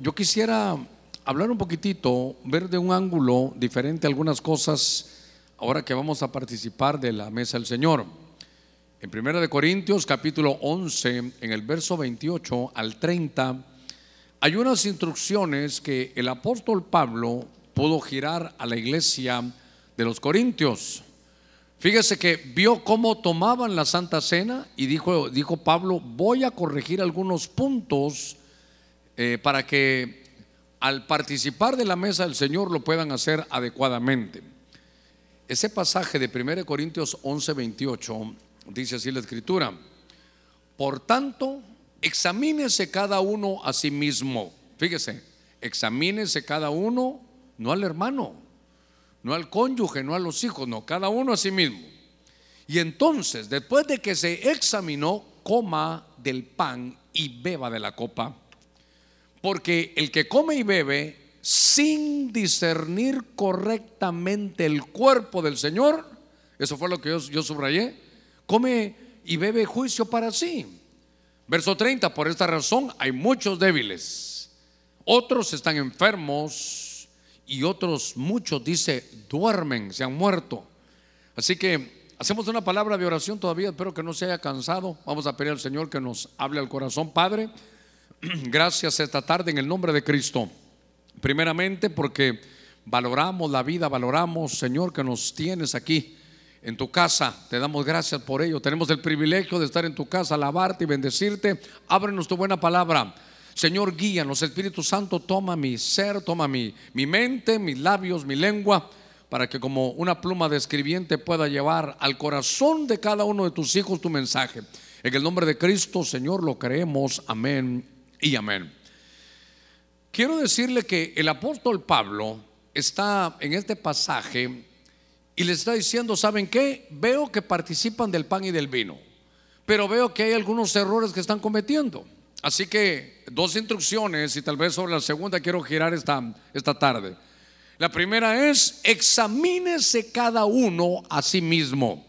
yo quisiera hablar un poquitito, ver de un ángulo diferente algunas cosas ahora que vamos a participar de la mesa del Señor. En Primera de Corintios capítulo 11, en el verso 28 al 30, hay unas instrucciones que el apóstol Pablo pudo girar a la iglesia de los Corintios. Fíjese que vio cómo tomaban la Santa Cena y dijo, dijo Pablo, voy a corregir algunos puntos eh, para que al participar de la mesa del Señor lo puedan hacer adecuadamente. Ese pasaje de 1 Corintios 11, 28 dice así la escritura, por tanto, examínese cada uno a sí mismo. Fíjese, examínese cada uno, no al hermano, no al cónyuge, no a los hijos, no, cada uno a sí mismo. Y entonces, después de que se examinó, coma del pan y beba de la copa. Porque el que come y bebe sin discernir correctamente el cuerpo del Señor, eso fue lo que yo, subrayé, come y bebe juicio para sí. Verso 30, por esta razón hay muchos débiles, otros están enfermos, y otros muchos, dice, duermen, se han muerto. Así que hacemos una palabra de oración todavía, espero que no se haya cansado. Vamos a pedir al Señor que nos hable al corazón, Padre. Gracias esta tarde en el nombre de Cristo. Primeramente porque valoramos la vida, valoramos, Señor, que nos tienes aquí en tu casa. Te damos gracias por ello. Tenemos el privilegio de estar en tu casa, alabarte y bendecirte. Ábrenos tu buena palabra. Señor, guíanos. Espíritu Santo, toma mi ser, toma mi, mi mente, mis labios, mi lengua, para que como una pluma de escribiente pueda llevar al corazón de cada uno de tus hijos tu mensaje. En el nombre de Cristo, Señor, lo creemos. Amén y amén. Quiero decirle que el apóstol Pablo está en este pasaje y le está diciendo, ¿saben qué? Veo que participan del pan y del vino, pero veo que hay algunos errores que están cometiendo. Así que dos instrucciones y tal vez sobre la segunda quiero girar esta, esta tarde. La primera es, examínese cada uno a sí mismo.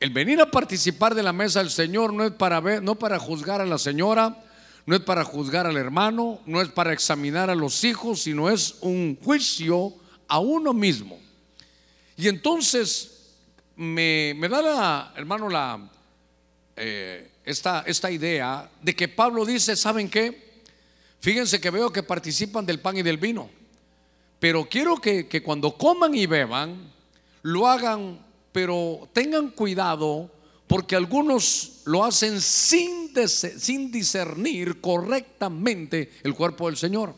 El venir a participar de la mesa del Señor no es para ver, no para juzgar a la señora, no es para juzgar al hermano, no es para examinar a los hijos, sino es un juicio a uno mismo. Y entonces me, da la, hermano, la, eh, esta idea de que Pablo dice, ¿saben qué? Fíjense que veo que participan del pan y del vino, pero quiero que, cuando coman y beban, lo hagan, pero tengan cuidado porque algunos lo hacen sin, discernir correctamente el cuerpo del Señor.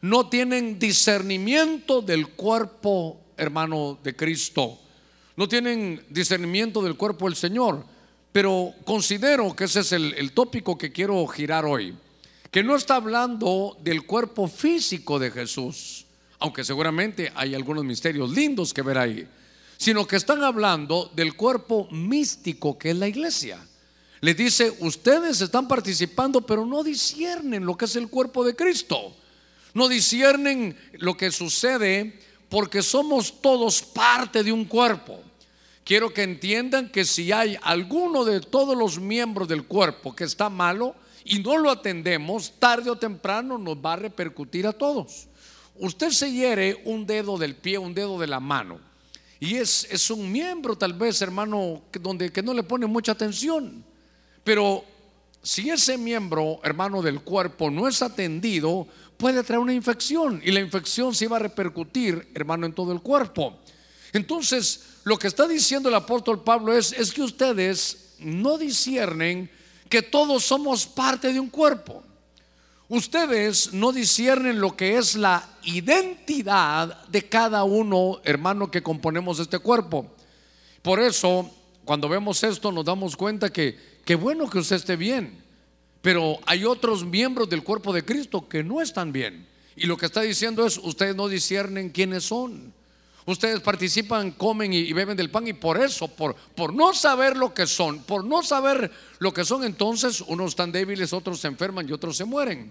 No tienen discernimiento del cuerpo, hermano, de Cristo. No tienen discernimiento del cuerpo del Señor. Pero considero que ese es el, tópico que quiero girar hoy, que no está hablando del cuerpo físico de Jesús, aunque seguramente hay algunos misterios lindos que ver ahí, sino que están hablando del cuerpo místico que es la iglesia. Le dice, ustedes están participando, pero no disciernen lo que es el cuerpo de Cristo. No disciernen lo que sucede porque somos todos parte de un cuerpo quiero que entiendan que si hay alguno de todos los miembros del cuerpo que está malo y no lo atendemos, tarde o temprano nos va a repercutir a todos. Usted se hiere un dedo del pie, un dedo de la mano. Y es, es un miembro tal vez, hermano, que, donde que no le pone mucha atención. Pero si ese miembro, hermano, del cuerpo no es atendido, puede traer una infección. Y la infección se va a repercutir, hermano, en todo el cuerpo. Entonces, lo que está diciendo el apóstol Pablo es, es que ustedes no disciernen que todos somos parte de un cuerpo. Ustedes no disciernen lo que es la identidad de cada uno, hermano, que componemos este cuerpo. Por eso, cuando vemos esto, nos damos cuenta que, qué bueno que usted esté bien, pero hay otros miembros del cuerpo de Cristo que no están bien. Y lo que está diciendo es, ustedes no disciernen quiénes son. Ustedes participan, comen y, beben del pan y por eso, por, por no saber lo que son, por no saber lo que son, entonces unos están débiles, otros se enferman y otros se mueren.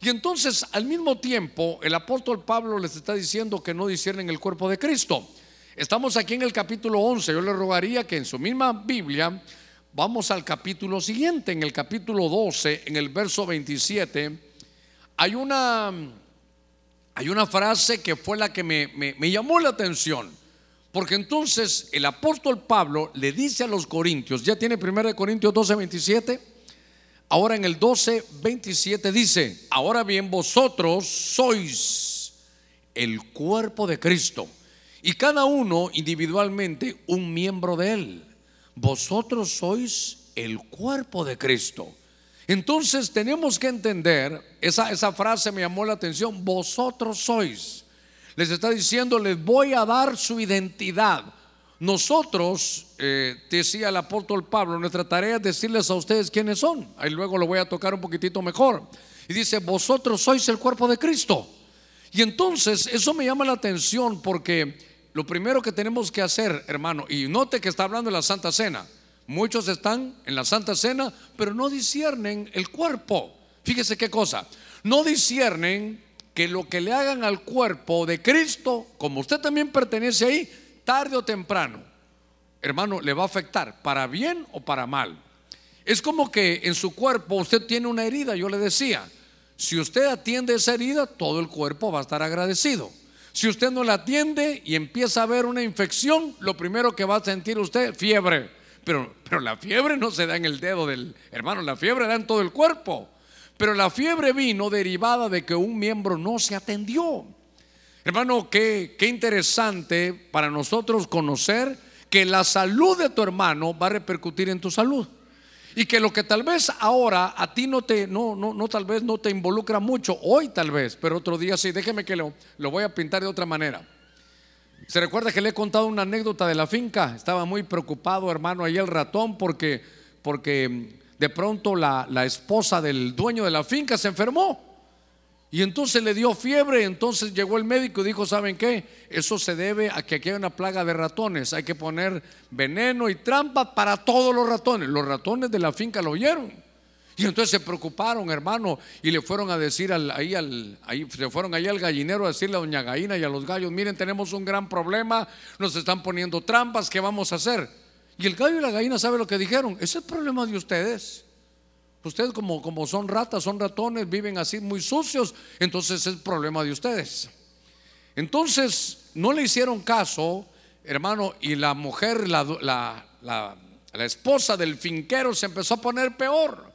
Y entonces al mismo tiempo el apóstol Pablo les está diciendo que no disciernen el cuerpo de Cristo. Estamos aquí en el capítulo 11, yo le rogaría que en su misma Biblia vamos al capítulo siguiente, en el capítulo 12, en el verso 27. hay una, hay una frase que fue la que me, llamó la atención. Porque entonces el apóstol Pablo le dice a los corintios, ya tiene 1 Corintios 12, 27, ahora en el 12, 27 dice, ahora bien vosotros sois el cuerpo de Cristo y cada uno individualmente un miembro de él. Vosotros sois el cuerpo de Cristo. Entonces tenemos que entender, esa, esa frase me llamó la atención, vosotros sois les está diciendo, les voy a dar su identidad. Nosotros, eh, decía el apóstol Pablo, nuestra tarea es decirles a ustedes quiénes son. Ahí luego lo voy a tocar un poquitito mejor. Y dice, vosotros sois el cuerpo de Cristo. Y entonces eso me llama la atención porque lo primero que tenemos que hacer, hermano, y note que está hablando de la Santa Cena. Muchos están en la Santa Cena, pero no disciernen el cuerpo. Fíjese qué cosa. No disciernen que lo que le hagan al cuerpo de Cristo, como usted también pertenece ahí, tarde o temprano, hermano, le va a afectar, para bien o para mal. Es como que en su cuerpo usted tiene una herida, yo le decía, si usted atiende esa herida, todo el cuerpo va a estar agradecido. Si usted no la atiende y empieza a haber una infección, lo primero que va a sentir usted, fiebre. Pero, pero la fiebre no se da en el dedo del hermano, la fiebre da en todo el cuerpo. Pero la fiebre vino derivada de que un miembro no se atendió. Hermano, qué, qué interesante para nosotros conocer que la salud de tu hermano va a repercutir en tu salud. Y que lo que tal vez ahora a ti no te, no, no, no tal vez no te involucra mucho, hoy tal vez, pero otro día sí, déjeme que lo, lo voy a pintar de otra manera. Se recuerda que le he contado una anécdota de la finca. Estaba muy preocupado, hermano, ahí el ratón, porque, porque de pronto la, esposa del dueño de la finca se enfermó. Y entonces le dio fiebre, entonces llegó el médico y dijo, ¿saben qué? Eso se debe a que aquí hay una plaga de ratones, hay que poner veneno y trampa para todos los ratones. Los ratones de la finca lo oyeron. Y entonces se preocuparon, hermano, y le fueron a decir al, ahí, al, ahí, se fueron ahí al gallinero a decirle a doña Gallina y a los gallos, miren, tenemos un gran problema, nos están poniendo trampas, ¿qué vamos a hacer? Y el gallo y la gallina sabe lo que dijeron. Ese es el problema de ustedes. Ustedes como, como son ratas, son ratones, viven así muy sucios. Entonces es el problema de ustedes. Entonces no le hicieron caso, hermano, y la mujer, la, la, la, esposa del finquero se empezó a poner peor.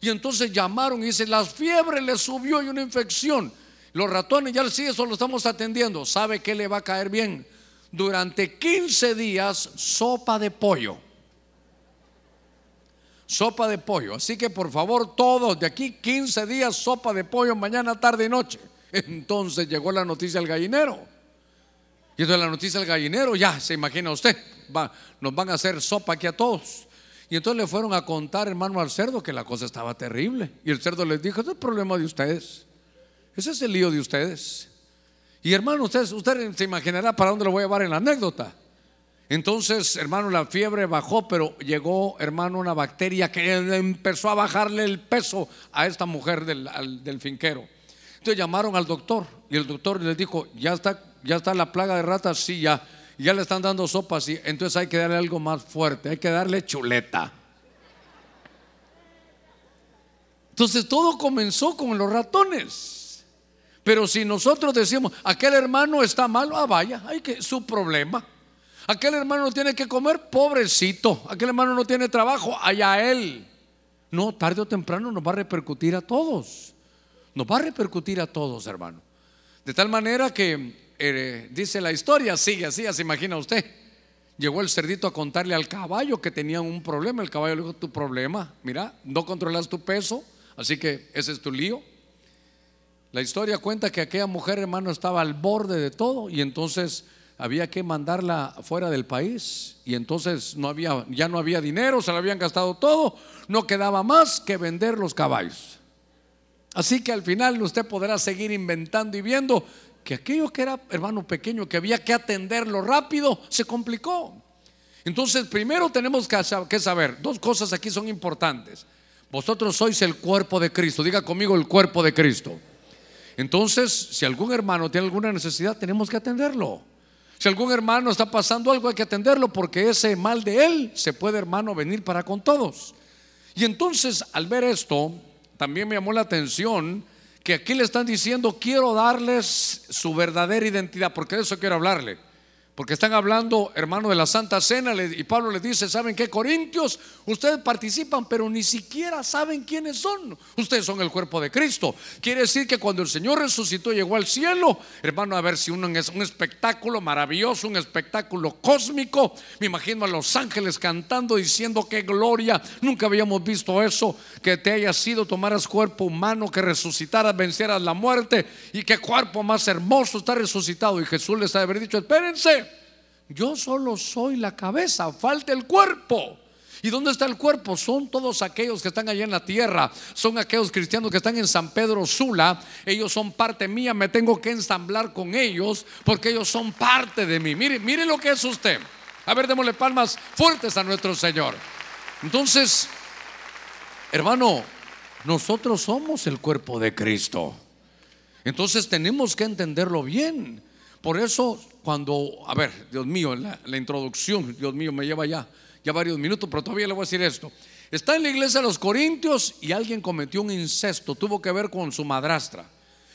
Y entonces llamaron y dice, la fiebre le subió y una infección. Los ratones ya sí, eso lo estamos atendiendo. ¿Sabe que le va a caer bien? durante 15 días sopa de pollo. Sopa de pollo. Así que por favor, todos de aquí 15 días sopa de pollo mañana, tarde y noche. Entonces llegó la noticia al gallinero. Y entonces la noticia al gallinero, ya se imagina usted, va, nos van a hacer sopa aquí a todos. Y entonces le fueron a contar, hermano, al cerdo que la cosa estaba terrible. Y el cerdo les dijo, ese es el problema de ustedes. Ese es el lío de ustedes. Y hermano, usted, usted se imaginará para dónde lo voy a llevar en la anécdota. Entonces, hermano, la fiebre bajó, pero llegó, hermano, una bacteria que empezó a bajarle el peso a esta mujer del, finquero. Entonces llamaron al doctor y el doctor les dijo, ya está, ya está la plaga de ratas, sí, ya, ya le están dando sopas, y entonces hay que darle algo más fuerte, hay que darle chuleta. Entonces todo comenzó con los ratones. Pero si nosotros decimos, aquel hermano está malo, ah, vaya, hay que su problema. Aquel hermano no tiene que comer, pobrecito. Aquel hermano no tiene trabajo, allá él. No, tarde o temprano nos va a repercutir a todos. Nos va a repercutir a todos, hermano. De tal manera que eh, dice la historia, sigue así, se imagina usted. Llegó el cerdito a contarle al caballo que tenía un problema. El caballo le dijo, tu problema, mira, no controlas tu peso, así que ese es tu lío. La historia cuenta que aquella mujer, hermano, estaba al borde de todo y entonces había que mandarla fuera del país y entonces no había, ya no había dinero, se lo habían gastado todo, no quedaba más que vender los caballos. Así que al final usted podrá seguir inventando y viendo que aquello que era, hermano pequeño, que había que atenderlo rápido, se complicó. Entonces, primero tenemos que saber, dos cosas aquí son importantes. Vosotros sois el cuerpo de Cristo, diga conmigo el cuerpo de Cristo. Entonces, si algún hermano tiene alguna necesidad, tenemos que atenderlo. Si algún hermano está pasando algo, hay que atenderlo porque ese mal de él se puede, hermano, venir para con todos. Y entonces, al ver esto, también me llamó la atención que aquí le están diciendo, quiero darles su verdadera identidad, porque de eso quiero hablarle. Porque están hablando, hermano, de la Santa Cena y Pablo les dice, ¿saben qué? Corintios, ustedes participan, pero ni siquiera saben quiénes son. Ustedes son el cuerpo de Cristo. Quiere decir que cuando el Señor resucitó, llegó al cielo, hermano, a ver si uno es un espectáculo maravilloso, un espectáculo cósmico. Me imagino a los ángeles cantando, diciendo qué gloria. Nunca habíamos visto eso, que te haya sido, tomaras cuerpo humano, que resucitaras, venceras la muerte y qué cuerpo más hermoso está resucitado. Y Jesús les ha de dicho, espérense. Yo solo soy la cabeza, falta el cuerpo. ¿Y dónde está el cuerpo? Son todos aquellos que están allá en la tierra. Son aquellos cristianos que están en San Pedro Sula. Ellos son parte mía. Me tengo que ensamblar con ellos porque ellos son parte de mí. Mire, mire lo que es usted. A ver, démosle palmas fuertes a nuestro Señor. Entonces, hermano, nosotros somos el cuerpo de Cristo. Entonces tenemos que entenderlo bien. Por eso, cuando, a ver, Dios mío, la, introducción, Dios mío, me lleva ya, ya varios minutos, pero todavía le voy a decir esto. Está en la iglesia de los Corintios y alguien cometió un incesto, tuvo que ver con su madrastra.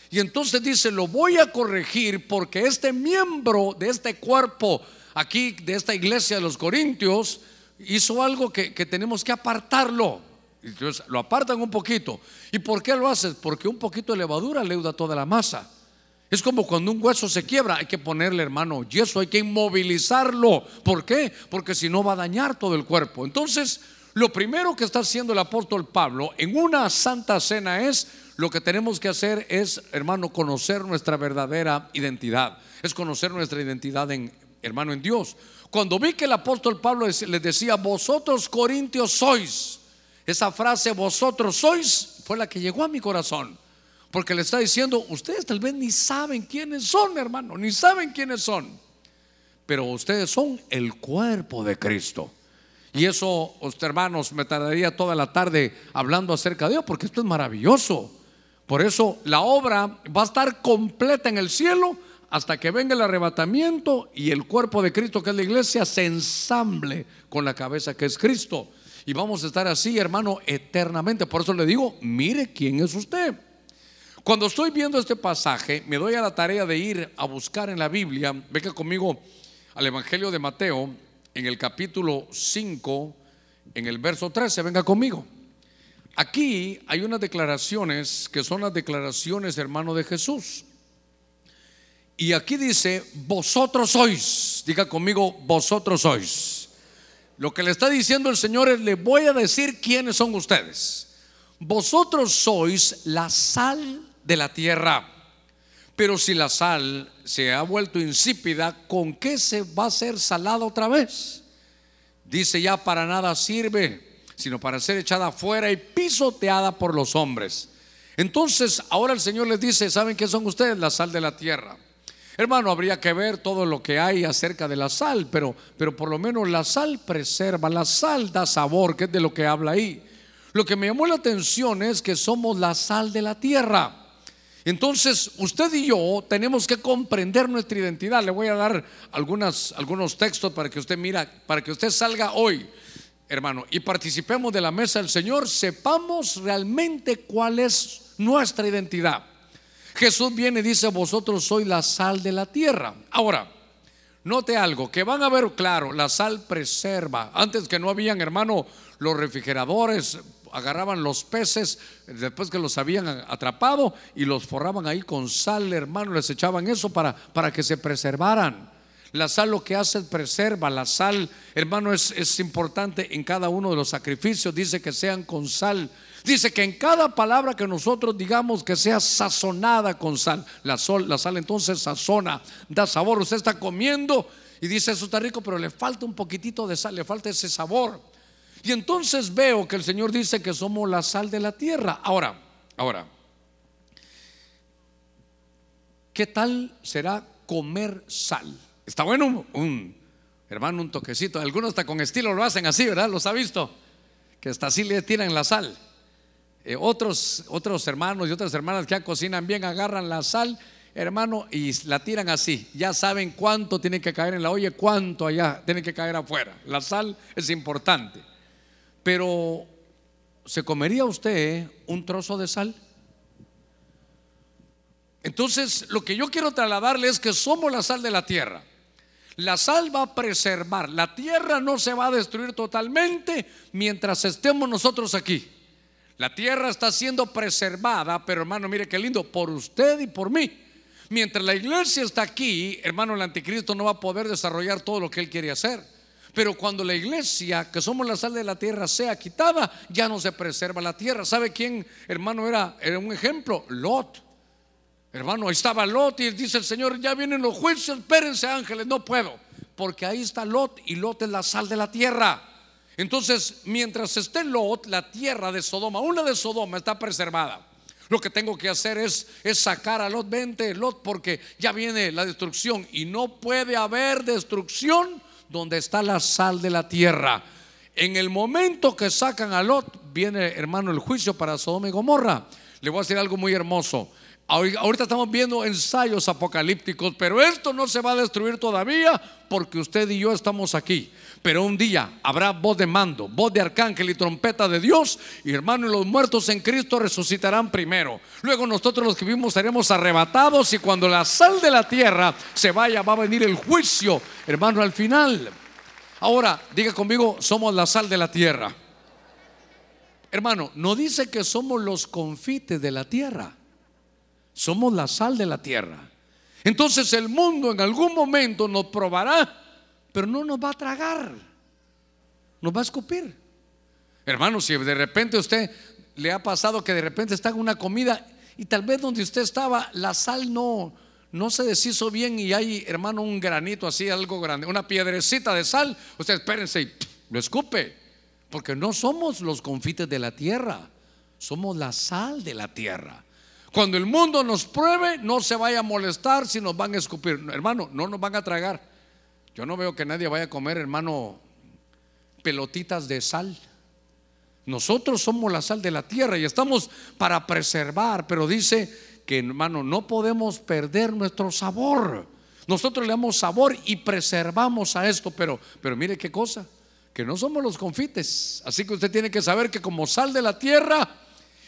Y entonces dice, lo voy a corregir porque este miembro de este cuerpo aquí, de esta iglesia de los Corintios, hizo algo que, que tenemos que apartarlo. Entonces lo apartan un poquito. ¿Y por qué lo haces? Porque un poquito de levadura leuda toda la masa. Es como cuando un hueso se quiebra, hay que ponerle, hermano, yeso, hay que inmovilizarlo. ¿Por qué? Porque si no va a dañar todo el cuerpo. Entonces, lo primero que está haciendo el apóstol Pablo en una santa cena es lo que tenemos que hacer es, hermano, conocer nuestra verdadera identidad. Es conocer nuestra identidad en, hermano, en Dios. Cuando vi que el apóstol Pablo les decía, vosotros corintios sois, esa frase, vosotros sois, fue la que llegó a mi corazón. Porque le está diciendo, ustedes tal vez ni saben quiénes son, hermano, ni saben quiénes son. Pero ustedes son el cuerpo de Cristo. Y eso, hermanos, me tardaría toda la tarde hablando acerca de Dios, porque esto es maravilloso. Por eso la obra va a estar completa en el cielo hasta que venga el arrebatamiento y el cuerpo de Cristo, que es la iglesia, se ensamble con la cabeza que es Cristo. Y vamos a estar así, hermano, eternamente. Por eso le digo, mire quién es usted. Cuando estoy viendo este pasaje, me doy a la tarea de ir a buscar en la Biblia, venga conmigo al Evangelio de Mateo, en el capítulo 5, en el verso 13, venga conmigo. Aquí hay unas declaraciones que son las declaraciones, hermano, de Jesús. Y aquí dice, vosotros sois, diga conmigo, vosotros sois. Lo que le está diciendo el Señor es, le voy a decir quiénes son ustedes. Vosotros sois la sal de la tierra. Pero si la sal se ha vuelto insípida, ¿con qué se va a ser salada otra vez? Dice ya para nada sirve, sino para ser echada afuera y pisoteada por los hombres. Entonces, ahora el Señor les dice, ¿saben qué son ustedes? La sal de la tierra. Hermano, habría que ver todo lo que hay acerca de la sal, pero, pero por lo menos la sal preserva, la sal da sabor, que es de lo que habla ahí. Lo que me llamó la atención es que somos la sal de la tierra. Entonces, usted y yo tenemos que comprender nuestra identidad. Le voy a dar algunos textos para que usted mira, para que usted salga hoy, hermano, y participemos de la mesa del Señor, sepamos realmente cuál es nuestra identidad. Jesús viene y dice, vosotros sois la sal de la tierra. Ahora, note algo, que van a ver claro, la sal preserva. Antes que no habían, hermano, los refrigeradores agarraban los peces después que los habían atrapado y los forraban ahí con sal, hermano, les echaban eso para, para que se preservaran. La sal lo que hace es preserva, la sal, hermano, es, es importante en cada uno de los sacrificios, dice que sean con sal. Dice que en cada palabra que nosotros digamos que sea sazonada con sal, la, sol, la sal entonces sazona, da sabor. Usted está comiendo y dice eso está rico, pero le falta un poquitito de sal, le falta ese sabor. Y entonces veo que el Señor dice que somos la sal de la tierra. Ahora, ahora, ¿qué tal será comer sal? Está bueno un, hermano, un toquecito. Algunos hasta con estilo lo hacen así, ¿verdad? ¿Los ha visto? Que hasta así le tiran la sal. Eh, otros, otros hermanos y otras hermanas que ya cocinan bien agarran la sal, hermano, y la tiran así. Ya saben cuánto tiene que caer en la olla, cuánto allá tiene que caer afuera. La sal es importante. Pero, ¿se comería usted un trozo de sal? Entonces, lo que yo quiero trasladarle es que somos la sal de la tierra. La sal va a preservar. La tierra no se va a destruir totalmente mientras estemos nosotros aquí. La tierra está siendo preservada, pero hermano, mire qué lindo, por usted y por mí. Mientras la iglesia está aquí, hermano, el anticristo no va a poder desarrollar todo lo que él quiere hacer. Pero cuando la iglesia, que somos la sal de la tierra, sea quitada, ya no se preserva la tierra. ¿Sabe quién, hermano, era, era un ejemplo? Lot. Hermano, ahí estaba Lot y dice el Señor, ya vienen los juicios, espérense ángeles, no puedo. Porque ahí está Lot y Lot es la sal de la tierra. Entonces, mientras esté Lot, la tierra de Sodoma, una de Sodoma está preservada. Lo que tengo que hacer es, es sacar a Lot, vente Lot, porque ya viene la destrucción y no puede haber destrucción donde está la sal de la tierra. En el momento que sacan a Lot, viene hermano el juicio para Sodoma y Gomorra. Le voy a decir algo muy hermoso. Ahorita estamos viendo ensayos apocalípticos, pero esto no se va a destruir todavía porque usted y yo estamos aquí. Pero un día habrá voz de mando, voz de arcángel y trompeta de Dios. Y hermano, los muertos en Cristo resucitarán primero. Luego nosotros los que vivimos seremos arrebatados y cuando la sal de la tierra se vaya va a venir el juicio, hermano, al final. Ahora, diga conmigo, somos la sal de la tierra. Hermano, no dice que somos los confites de la tierra. Somos la sal de la tierra. Entonces el mundo en algún momento nos probará, pero no nos va a tragar. Nos va a escupir. Hermano, si de repente usted le ha pasado que de repente está en una comida y tal vez donde usted estaba la sal no no se deshizo bien y hay, hermano, un granito así, algo grande, una piedrecita de sal, usted espérense y lo escupe, porque no somos los confites de la tierra, somos la sal de la tierra. Cuando el mundo nos pruebe, no se vaya a molestar si nos van a escupir. Hermano, no nos van a tragar. Yo no veo que nadie vaya a comer, hermano, pelotitas de sal. Nosotros somos la sal de la tierra y estamos para preservar, pero dice que, hermano, no podemos perder nuestro sabor. Nosotros le damos sabor y preservamos a esto, pero, pero mire qué cosa, que no somos los confites. Así que usted tiene que saber que como sal de la tierra,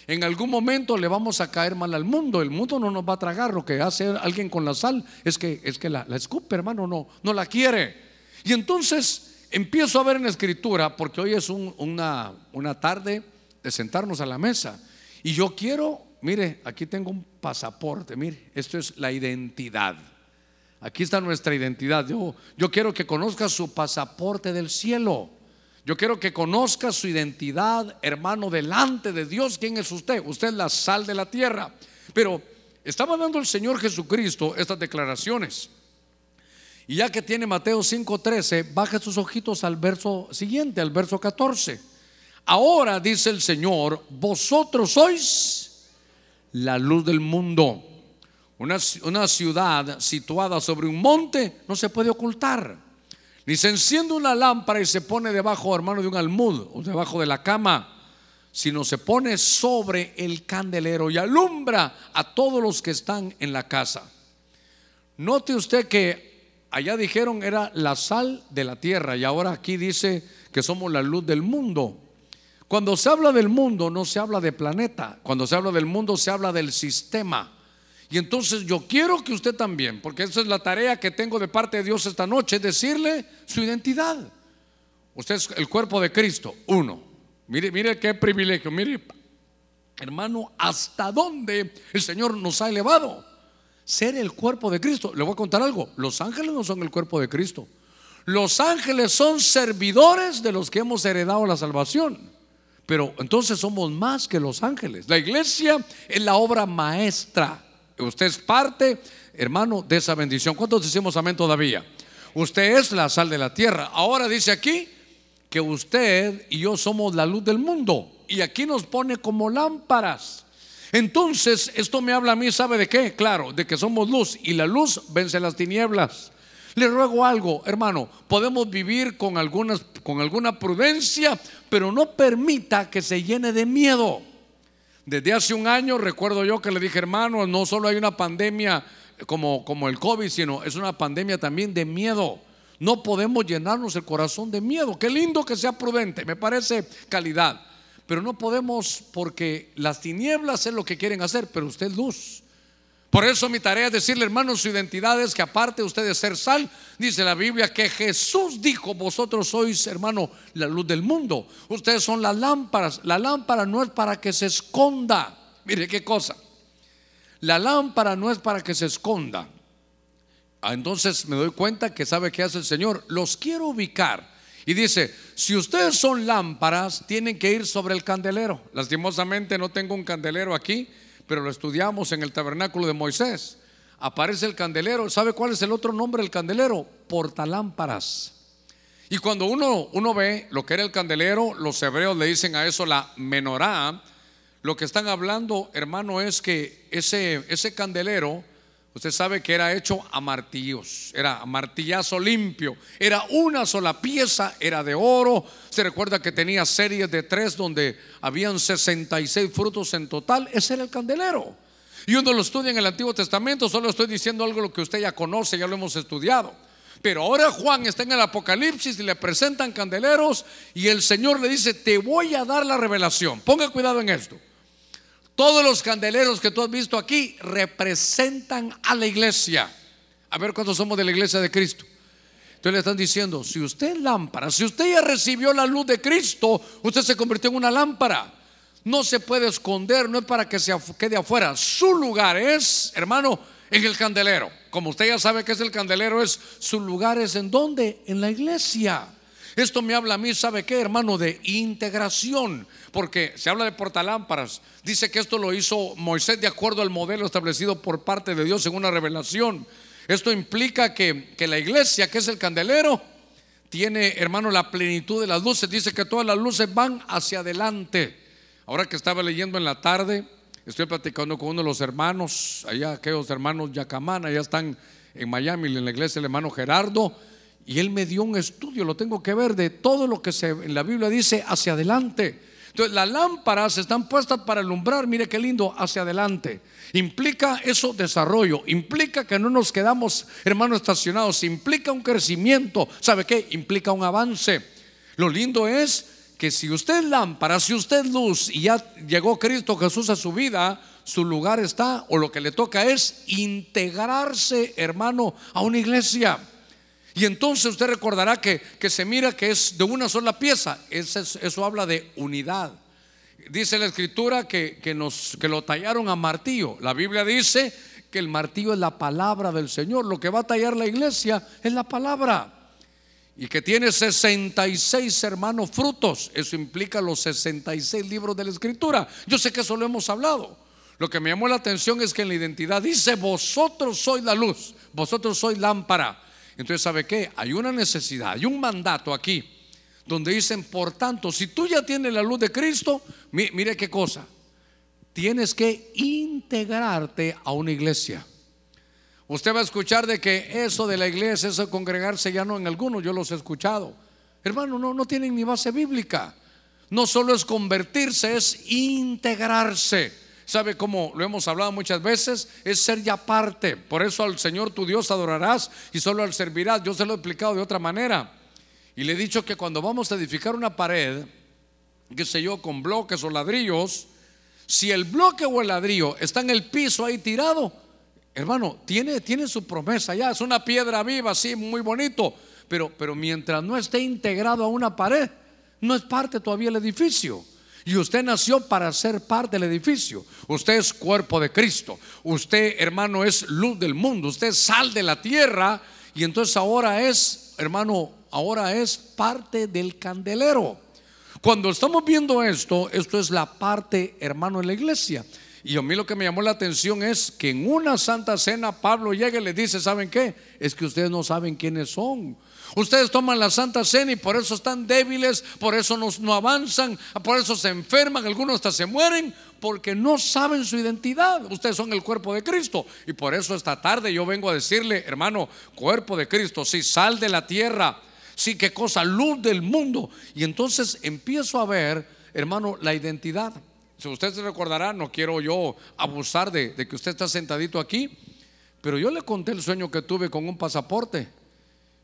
en algún momento le vamos a caer mal al mundo. El mundo no nos va a tragar. Lo que hace alguien con la sal es que, es que la, escupe, hermano, no, no la quiere. Y entonces empiezo a ver en la escritura, porque hoy es una, una tarde de sentarnos a la mesa. Y yo quiero, mire, aquí tengo un pasaporte, mire, esto es la identidad. Aquí está nuestra identidad. Yo, yo quiero que conozca su pasaporte del cielo. Yo quiero que conozca su identidad, hermano, delante de Dios. ¿Quién es usted? Usted es la sal de la tierra. Pero estaba dando el Señor Jesucristo estas declaraciones. Y ya que tiene Mateo 5:13, baja sus ojitos al verso siguiente, al verso 14. Ahora dice el Señor, vosotros sois la luz del mundo. Una, una ciudad situada sobre un monte no se puede ocultar ni se enciende una lámpara y se pone debajo, hermano, de un almud o debajo de la cama, sino se pone sobre el candelero y alumbra a todos los que están en la casa. Note usted que allá dijeron era la sal de la tierra y ahora aquí dice que somos la luz del mundo. Cuando se habla del mundo no se habla de planeta, cuando se habla del mundo se habla del sistema. Y entonces yo quiero que usted también, porque esa es la tarea que tengo de parte de Dios esta noche, decirle su identidad. Usted es el cuerpo de Cristo, uno. Mire, mire qué privilegio, mire, hermano, hasta dónde el Señor nos ha elevado. Ser el cuerpo de Cristo. Le voy a contar algo. Los ángeles no son el cuerpo de Cristo. Los ángeles son servidores de los que hemos heredado la salvación. Pero entonces somos más que los ángeles. La iglesia es la obra maestra Usted es parte, hermano, de esa bendición. ¿Cuántos decimos amén todavía? Usted es la sal de la tierra. Ahora dice aquí que usted y yo somos la luz del mundo. Y aquí nos pone como lámparas. Entonces, esto me habla a mí, ¿sabe de qué? Claro, de que somos luz y la luz vence las tinieblas. Le ruego algo, hermano, podemos vivir con, algunas, con alguna prudencia, pero no permita que se llene de miedo. Desde hace un año recuerdo yo que le dije, hermano, no solo hay una pandemia como, como el COVID, sino es una pandemia también de miedo. No podemos llenarnos el corazón de miedo. Qué lindo que sea prudente, me parece calidad. Pero no podemos porque las tinieblas es lo que quieren hacer, pero usted es luz. Por eso mi tarea es decirle, hermanos, su identidad es que aparte de usted de ser sal, dice la Biblia que Jesús dijo, vosotros sois, hermano, la luz del mundo. Ustedes son las lámparas. La lámpara no es para que se esconda. Mire qué cosa. La lámpara no es para que se esconda. Ah, entonces me doy cuenta que sabe qué hace el Señor. Los quiero ubicar. Y dice, si ustedes son lámparas, tienen que ir sobre el candelero. Lastimosamente no tengo un candelero aquí, pero lo estudiamos en el tabernáculo de Moisés. Aparece el candelero. ¿Sabe cuál es el otro nombre del candelero? Portalámparas. Y cuando uno, uno ve lo que era el candelero, los hebreos le dicen a eso la menorá. Lo que están hablando, hermano, es que ese, ese candelero Usted sabe que era hecho a martillos, era martillazo limpio, era una sola pieza, era de oro. Se recuerda que tenía series de tres donde habían 66 frutos en total. Ese era el candelero. Y uno lo estudia en el Antiguo Testamento, solo estoy diciendo algo que usted ya conoce, ya lo hemos estudiado. Pero ahora Juan está en el Apocalipsis y le presentan candeleros y el Señor le dice, te voy a dar la revelación. Ponga cuidado en esto. Todos los candeleros que tú has visto aquí representan a la iglesia. A ver cuántos somos de la iglesia de Cristo. Entonces le están diciendo, si usted es lámpara, si usted ya recibió la luz de Cristo, usted se convirtió en una lámpara. No se puede esconder, no es para que se quede afuera. Su lugar es, hermano, en el candelero. Como usted ya sabe que es el candelero, es su lugar es en donde? En la iglesia. Esto me habla a mí, ¿sabe qué, hermano? De integración, porque se habla de portalámparas. Dice que esto lo hizo Moisés de acuerdo al modelo establecido por parte de Dios en una revelación. Esto implica que, que la iglesia, que es el candelero, tiene, hermano, la plenitud de las luces. Dice que todas las luces van hacia adelante. Ahora que estaba leyendo en la tarde, estoy platicando con uno de los hermanos, allá aquellos hermanos Yacamán, allá están en Miami, en la iglesia el hermano Gerardo y él me dio un estudio, lo tengo que ver, de todo lo que se, en la Biblia dice hacia adelante. Entonces, las lámparas están puestas para alumbrar, mire qué lindo, hacia adelante. Implica eso desarrollo, implica que no nos quedamos, hermanos, estacionados, implica un crecimiento. ¿Sabe qué? Implica un avance. Lo lindo es que si usted es lámpara, si usted es luz y ya llegó Cristo Jesús a su vida, su lugar está, o lo que le toca es integrarse, hermano, a una iglesia. Y entonces usted recordará que, se mira que es de una sola pieza. Eso, eso habla de unidad. Dice la escritura que, que, nos, que lo tallaron a martillo. La Biblia dice que el martillo es la palabra del Señor. Lo que va a tallar la iglesia es la palabra. Y que tiene 66 hermanos frutos. Eso implica los 66 libros de la escritura. Yo sé que eso lo hemos hablado. Lo que me llamó la atención es que en la identidad dice, vosotros sois la luz, vosotros sois lámpara. Entonces, ¿sabe qué? Hay una necesidad, hay un mandato aquí, donde dicen, por tanto, si tú ya tienes la luz de Cristo, mire, qué cosa, tienes que integrarte a una iglesia. Usted va a escuchar de que eso de la iglesia, eso de congregarse ya no en algunos, yo los he escuchado. Hermano, no, no tienen ni base bíblica. No solo es convertirse, es integrarse. ¿Sabe cómo lo hemos hablado muchas veces? Es ser ya parte. Por eso al Señor tu Dios adorarás y solo al servirás. Yo se lo he explicado de otra manera. Y le he dicho que cuando vamos a edificar una pared, qué sé yo, con bloques o ladrillos, si el bloque o el ladrillo está en el piso ahí tirado, hermano, tiene, tiene su promesa ya. Es una piedra viva, así, muy bonito. Pero, pero mientras no esté integrado a una pared, no es parte todavía el edificio. Y usted nació para ser parte del edificio. Usted es cuerpo de Cristo. Usted, hermano, es luz del mundo. Usted sal de la tierra. Y entonces ahora es, hermano, ahora es parte del candelero. Cuando estamos viendo esto, esto es la parte, hermano, en la iglesia. Y a mí lo que me llamó la atención es que en una santa cena Pablo llega y le dice, ¿saben qué? Es que ustedes no saben quiénes son. Ustedes toman la Santa Cena y por eso están débiles, por eso no, avanzan, por eso se enferman, algunos hasta se mueren, porque no saben su identidad. Ustedes son el cuerpo de Cristo. Y por eso esta tarde yo vengo a decirle, hermano, cuerpo de Cristo, si sal de la tierra, sí, qué cosa, luz del mundo. Y entonces empiezo a ver, hermano, la identidad. Si usted se recordará, no quiero yo abusar de que usted está sentadito aquí, pero yo le conté el sueño que tuve con un pasaporte.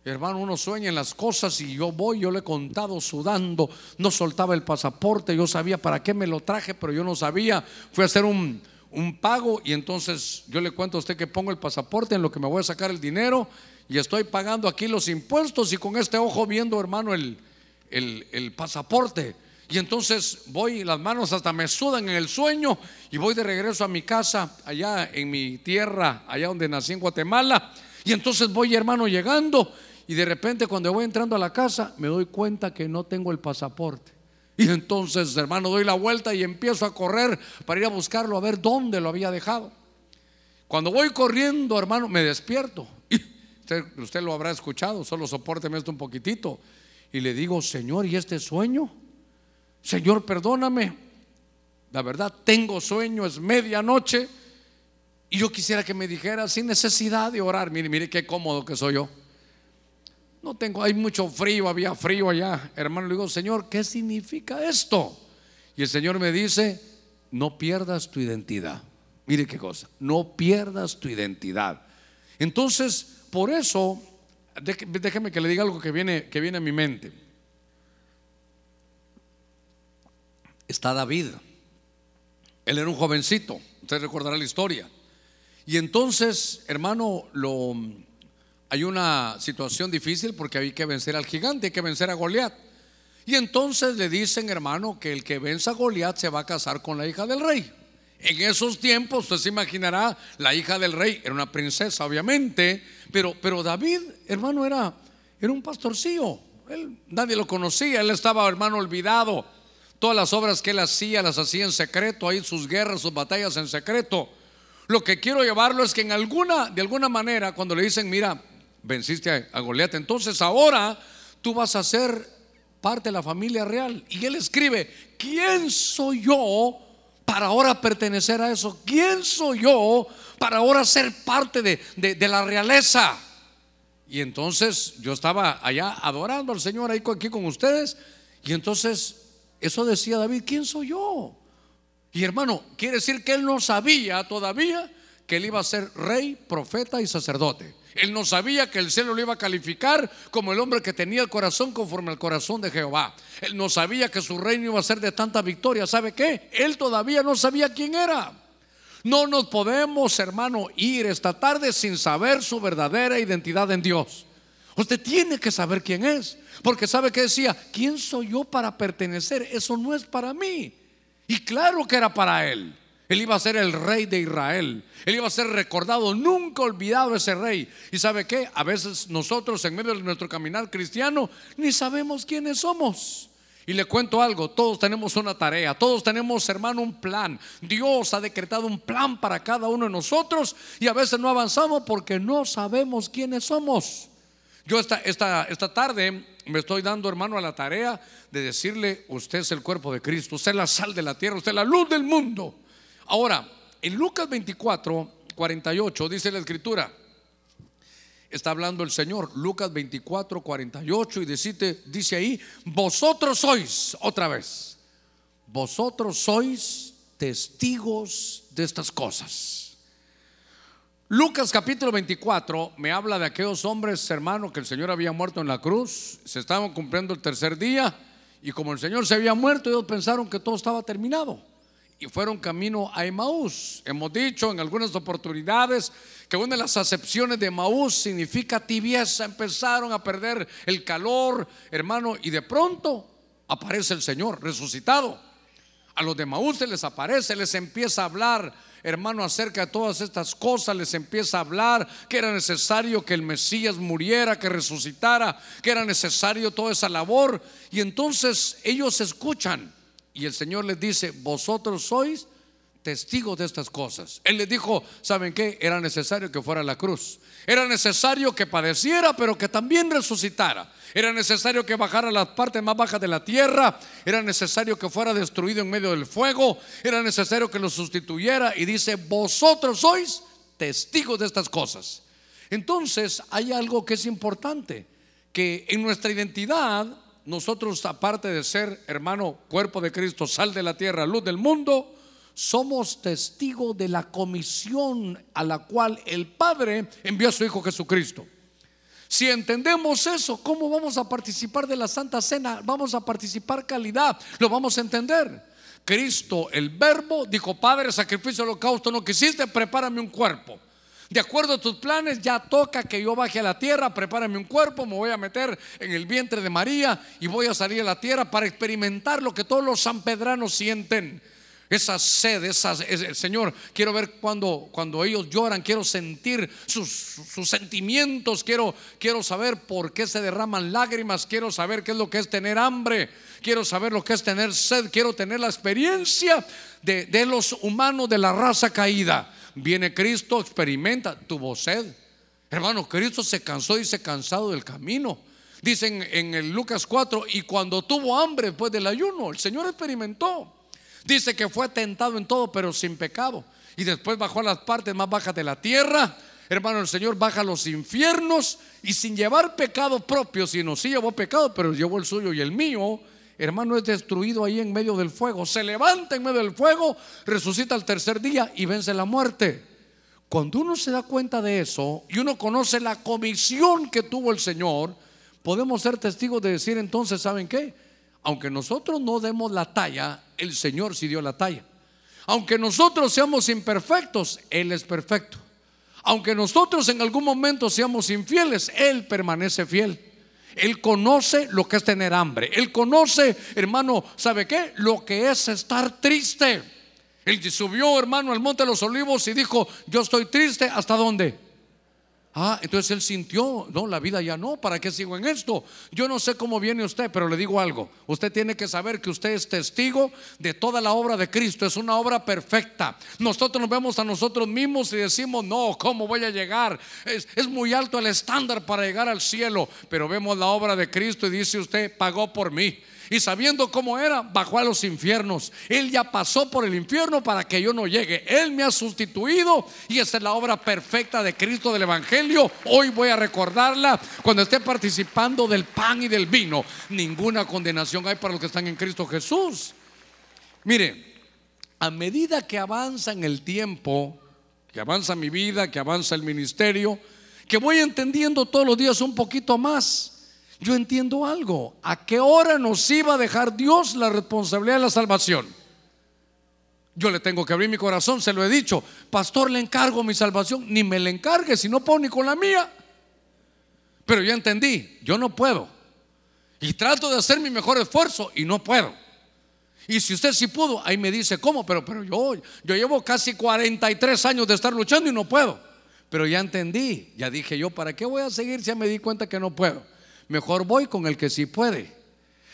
Hermano, uno sueña en las cosas y yo voy, yo le he contado sudando, no soltaba el pasaporte, yo sabía para qué me lo traje, pero yo no sabía. Fui a hacer un, un pago y entonces yo le cuento a usted que pongo el pasaporte en lo que me voy a sacar el dinero y estoy pagando aquí los impuestos y con este ojo viendo, hermano, el, el, pasaporte. Y entonces voy, las manos hasta me sudan en el sueño y voy de regreso a mi casa, allá en mi tierra, allá donde nací en Guatemala. Y entonces voy, hermano, llegando y de repente cuando voy entrando a la casa me doy cuenta que no tengo el pasaporte. Y entonces, hermano, doy la vuelta y empiezo a correr para ir a buscarlo, a ver dónde lo había dejado. Cuando voy corriendo, hermano, me despierto. usted, usted lo habrá escuchado, solo soporteme esto un poquitito. Y le digo, Señor, ¿y este sueño? Señor, perdóname. La verdad, tengo sueño, es medianoche. Y yo quisiera que me dijera sin necesidad de orar. Mire, mire qué cómodo que soy yo. No tengo, hay mucho frío, había frío allá. Hermano, le digo, Señor, ¿qué significa esto? Y el Señor me dice, no pierdas tu identidad. Mire qué cosa, no pierdas tu identidad. Entonces, por eso, déjeme que le diga algo que viene, que viene a mi mente. Está David. Él era un jovencito, usted recordará la historia. Y entonces, hermano, lo hay una situación difícil porque hay que vencer al gigante, hay que vencer a Goliat. Y entonces le dicen, hermano, que el que venza a Goliat se va a casar con la hija del rey. En esos tiempos, usted se imaginará, la hija del rey era una princesa, obviamente, pero, pero David, hermano, era, era un pastorcillo. Él, nadie lo conocía, él estaba, hermano, olvidado. Todas las obras que él hacía las hacía en secreto, ahí sus guerras, sus batallas en secreto. Lo que quiero llevarlo es que en alguna, de alguna manera, cuando le dicen, mira, venciste a, Goliat. Entonces ahora tú vas a ser parte de la familia real. Y él escribe, ¿quién soy yo para ahora pertenecer a eso? ¿Quién soy yo para ahora ser parte de, de, la realeza? Y entonces yo estaba allá adorando al Señor ahí aquí con ustedes. Y entonces eso decía David, ¿quién soy yo? Y hermano, quiere decir que él no sabía todavía que él iba a ser rey, profeta y sacerdote. Él no sabía que el cielo lo iba a calificar como el hombre que tenía el corazón conforme al corazón de Jehová. Él no sabía que su reino iba a ser de tanta victoria. ¿Sabe qué? Él todavía no sabía quién era. No nos podemos, hermano, ir esta tarde sin saber su verdadera identidad en Dios. Usted tiene que saber quién es. Porque sabe que decía, ¿quién soy yo para pertenecer? Eso no es para mí. Y claro que era para él. Él iba a ser el rey de Israel. Él iba a ser recordado, nunca olvidado ese rey. Y sabe qué? A veces nosotros en medio de nuestro caminar cristiano ni sabemos quiénes somos. Y le cuento algo, todos tenemos una tarea, todos tenemos, hermano, un plan. Dios ha decretado un plan para cada uno de nosotros y a veces no avanzamos porque no sabemos quiénes somos. Yo esta, esta, esta tarde me estoy dando, hermano, a la tarea de decirle, usted es el cuerpo de Cristo, usted es la sal de la tierra, usted es la luz del mundo. Ahora, en Lucas 24, 48 dice la escritura, está hablando el Señor, Lucas 24, 48 y dice, ahí, vosotros sois, otra vez, vosotros sois testigos de estas cosas. Lucas capítulo 24 me habla de aquellos hombres, hermanos, que el Señor había muerto en la cruz, se estaban cumpliendo el tercer día y como el Señor se había muerto, ellos pensaron que todo estaba terminado y fueron camino a Emaús. Hemos dicho en algunas oportunidades que una de las acepciones de Emaús significa tibieza. Empezaron a perder el calor, hermano, y de pronto aparece el Señor resucitado. A los de Emaús se les aparece, les empieza a hablar, hermano, acerca de todas estas cosas, les empieza a hablar que era necesario que el Mesías muriera, que resucitara, que era necesario toda esa labor. Y entonces ellos escuchan y el Señor les dice, vosotros sois testigos de estas cosas. Él les dijo, ¿saben qué? Era necesario que fuera a la cruz. Era necesario que padeciera, pero que también resucitara. Era necesario que bajara a las partes más bajas de la tierra. Era necesario que fuera destruido en medio del fuego. Era necesario que lo sustituyera. Y dice, vosotros sois testigos de estas cosas. Entonces hay algo que es importante, que en nuestra identidad nosotros, aparte de ser, hermano, cuerpo de Cristo, sal de la tierra, luz del mundo, somos testigos de la comisión a la cual el Padre envió a su Hijo Jesucristo. Si entendemos eso, ¿cómo vamos a participar de la Santa Cena? Vamos a participar calidad, lo vamos a entender. Cristo, el verbo, dijo, Padre, sacrificio holocausto no quisiste, prepárame un cuerpo. De acuerdo a tus planes, ya toca que yo baje a la tierra, prepárame un cuerpo, me voy a meter en el vientre de María y voy a salir a la tierra para experimentar lo que todos los sanpedranos sienten. Esa sed, esa, Señor, quiero ver cuando, cuando ellos lloran, quiero sentir sus, sus, sentimientos, quiero, quiero saber por qué se derraman lágrimas, quiero saber qué es lo que es tener hambre, quiero saber lo que es tener sed, quiero tener la experiencia de, de los humanos de la raza caída. Viene Cristo, experimenta, tuvo sed. Hermano, Cristo se cansó y se cansado del camino. Dicen en el Lucas 4, y cuando tuvo hambre después del ayuno, el Señor experimentó. Dice que fue tentado en todo, pero sin pecado. Y después bajó a las partes más bajas de la tierra. Hermano, el Señor baja a los infiernos y sin llevar pecado propio, sino sí llevó pecado, pero llevó el suyo y el mío hermano, es destruido ahí en medio del fuego. Se levanta en medio del fuego, resucita al tercer día y vence la muerte. Cuando uno se da cuenta de eso y uno conoce la comisión que tuvo el Señor, podemos ser testigos de decir entonces, ¿saben qué? Aunque nosotros no demos la talla, el Señor sí dio la talla. Aunque nosotros seamos imperfectos, Él es perfecto. Aunque nosotros en algún momento seamos infieles, Él permanece fiel. Él conoce lo que es tener hambre. Él conoce, hermano, ¿sabe qué? Lo que es estar triste. Él subió, hermano, al monte de los olivos y dijo, yo estoy triste, ¿hasta dónde? Ah, entonces él sintió, no, la vida ya no, ¿para qué sigo en esto? Yo no sé cómo viene usted, pero le digo algo, usted tiene que saber que usted es testigo de toda la obra de Cristo, es una obra perfecta. Nosotros nos vemos a nosotros mismos y decimos, no, ¿cómo voy a llegar? Es, es muy alto el estándar para llegar al cielo, pero vemos la obra de Cristo y dice usted, pagó por mí y sabiendo cómo era, bajó a los infiernos. Él ya pasó por el infierno para que yo no llegue. Él me ha sustituido y esa es la obra perfecta de Cristo del Evangelio. Hoy voy a recordarla cuando esté participando del pan y del vino. Ninguna condenación hay para los que están en Cristo Jesús. Mire, a medida que avanza en el tiempo, que avanza mi vida, que avanza el ministerio, que voy entendiendo todos los días un poquito más yo entiendo algo. ¿A qué hora nos iba a dejar Dios la responsabilidad de la salvación? Yo le tengo que abrir mi corazón, se lo he dicho. Pastor, le encargo mi salvación. Ni me le encargue, si no puedo ni con la mía. Pero ya entendí, yo no puedo. Y trato de hacer mi mejor esfuerzo y no puedo. Y si usted sí pudo, ahí me dice cómo, pero, pero yo, yo llevo casi 43 años de estar luchando y no puedo. Pero ya entendí, ya dije yo, ¿para qué voy a seguir si ya me di cuenta que no puedo? Mejor voy con el que sí puede.